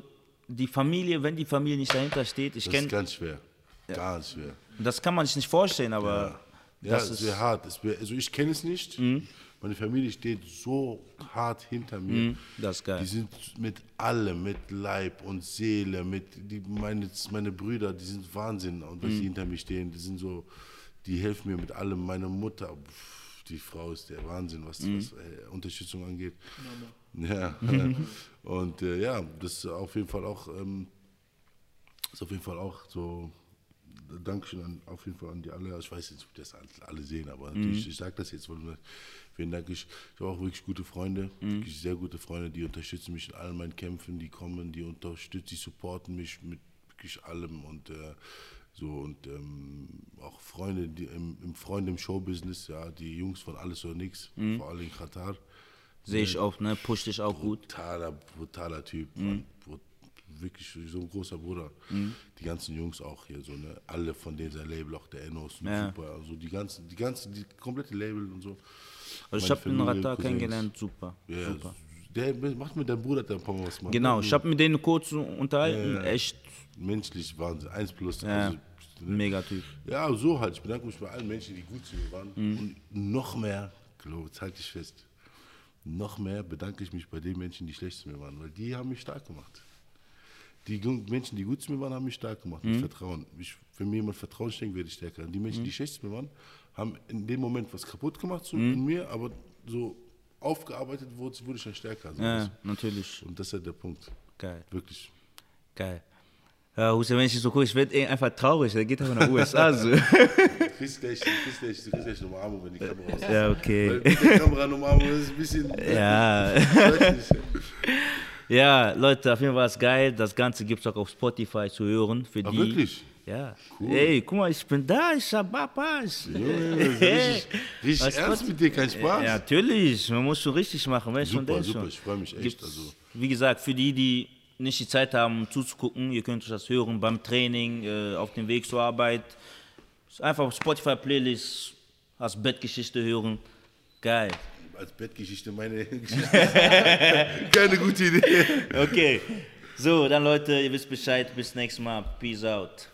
die Familie, wenn die Familie nicht dahinter steht, ich Das kenne, ist ganz schwer. Ganz schwer. das kann man sich nicht vorstellen, aber Ja, das ist, wäre hart. Es wär, also ich kenne es nicht. Meine Familie steht so hart hinter mir. das ist geil. Die sind mit allem, mit Leib und Seele, mit die, meine, meine Brüder, die sind Wahnsinn und was Mhm. die hinter mir stehen, die sind so, die helfen mir mit allem. Meine Mutter, pff, die Frau ist der Wahnsinn, was, Mhm. was äh, Unterstützung angeht. Ja. (laughs) und äh, ja, das ist auf jeden Fall auch, ähm, ist auf jeden Fall auch so. Dankeschön an, auf jeden Fall an die alle. Ich weiß jetzt, ob das alle sehen, aber Mhm. natürlich, ich sage das jetzt, weil vielen Dank. Ich, ich habe auch wirklich gute Freunde, Mhm. wirklich sehr gute Freunde, die unterstützen mich in allen meinen Kämpfen, die kommen, die unterstützen, die supporten mich mit wirklich allem und äh, so und ähm, auch Freunde, die im, im Freunde im Showbusiness, ja, die Jungs von Alles oder Nix, Mhm. vor allem in Katar. sehe ich auch, ne? Push dich auch gut. Brutaler, brutaler Typ. Mhm. Mann. Brut- Wirklich so ein großer Bruder. Die ganzen Jungs auch hier, so, ne? Alle von denen sein Label, auch der Enos, Ja. super. Also die ganzen, die ganzen, die komplette Label und so. Also ich habe den Cousins. kennengelernt, super. Ja, super. Der macht mit deinem Bruder der ein paar Mal was gemacht. Genau, ne? ich habe mit denen kurz unterhalten, echt Menschlich Wahnsinn. Eins plus. Ja. Also, mega Typ. ja, so halt. Ich bedanke mich bei allen Menschen, die gut zu mir waren. Und noch mehr, glaube ich, halte ich fest, noch mehr bedanke ich mich bei den Menschen, die schlecht zu mir waren, weil die haben mich stark gemacht. Die Menschen, die gut zu mir waren, haben mich stark gemacht, mit Vertrauen. Ich, wenn mir jemand Vertrauen schenkt, werde ich stärker. Die Menschen, die schlecht zu mir waren, haben in dem Moment was kaputt gemacht so in mir, aber so aufgearbeitet wurde, wurde ich dann stärker. So Ja, natürlich. Und das ist halt der Punkt. Geil, Wirklich. geil. Ja, Hussein, wenn ich so gucke, ich werde einfach traurig, der geht einfach nach USA. So. (laughs) Du kriegst gleich, du kriegst gleich, du kriegst gleich eine Umarmung, wenn die Kamera aus ja, Weil okay. mit der Kamera eine Umarmung ist ein bisschen. Ja. (laughs) Ja, Leute, auf jeden Fall war es geil. Das Ganze gibt es auch auf Spotify zu hören. Für Ah, die. wirklich? Ja. Cool. Ey, guck mal, ich bin da, ich hab Papas. (laughs) Richtig, richtig Was ernst mit dir, kein Spaß. Ja, natürlich, man muss schon richtig machen, du, Super, schon super, schon. ich freu mich echt, Gibt's, also. Wie gesagt, für die, die nicht die Zeit haben zuzugucken, ihr könnt euch das hören beim Training, äh, auf dem Weg zur Arbeit. Einfach auf Spotify Playlist als Bettgeschichte hören. Geil. Als Bettgeschichte meine (laughs) Geschichte. Keine gute Idee. Okay. So, dann Leute, ihr wisst Bescheid. Bis nächstes Mal. Peace out.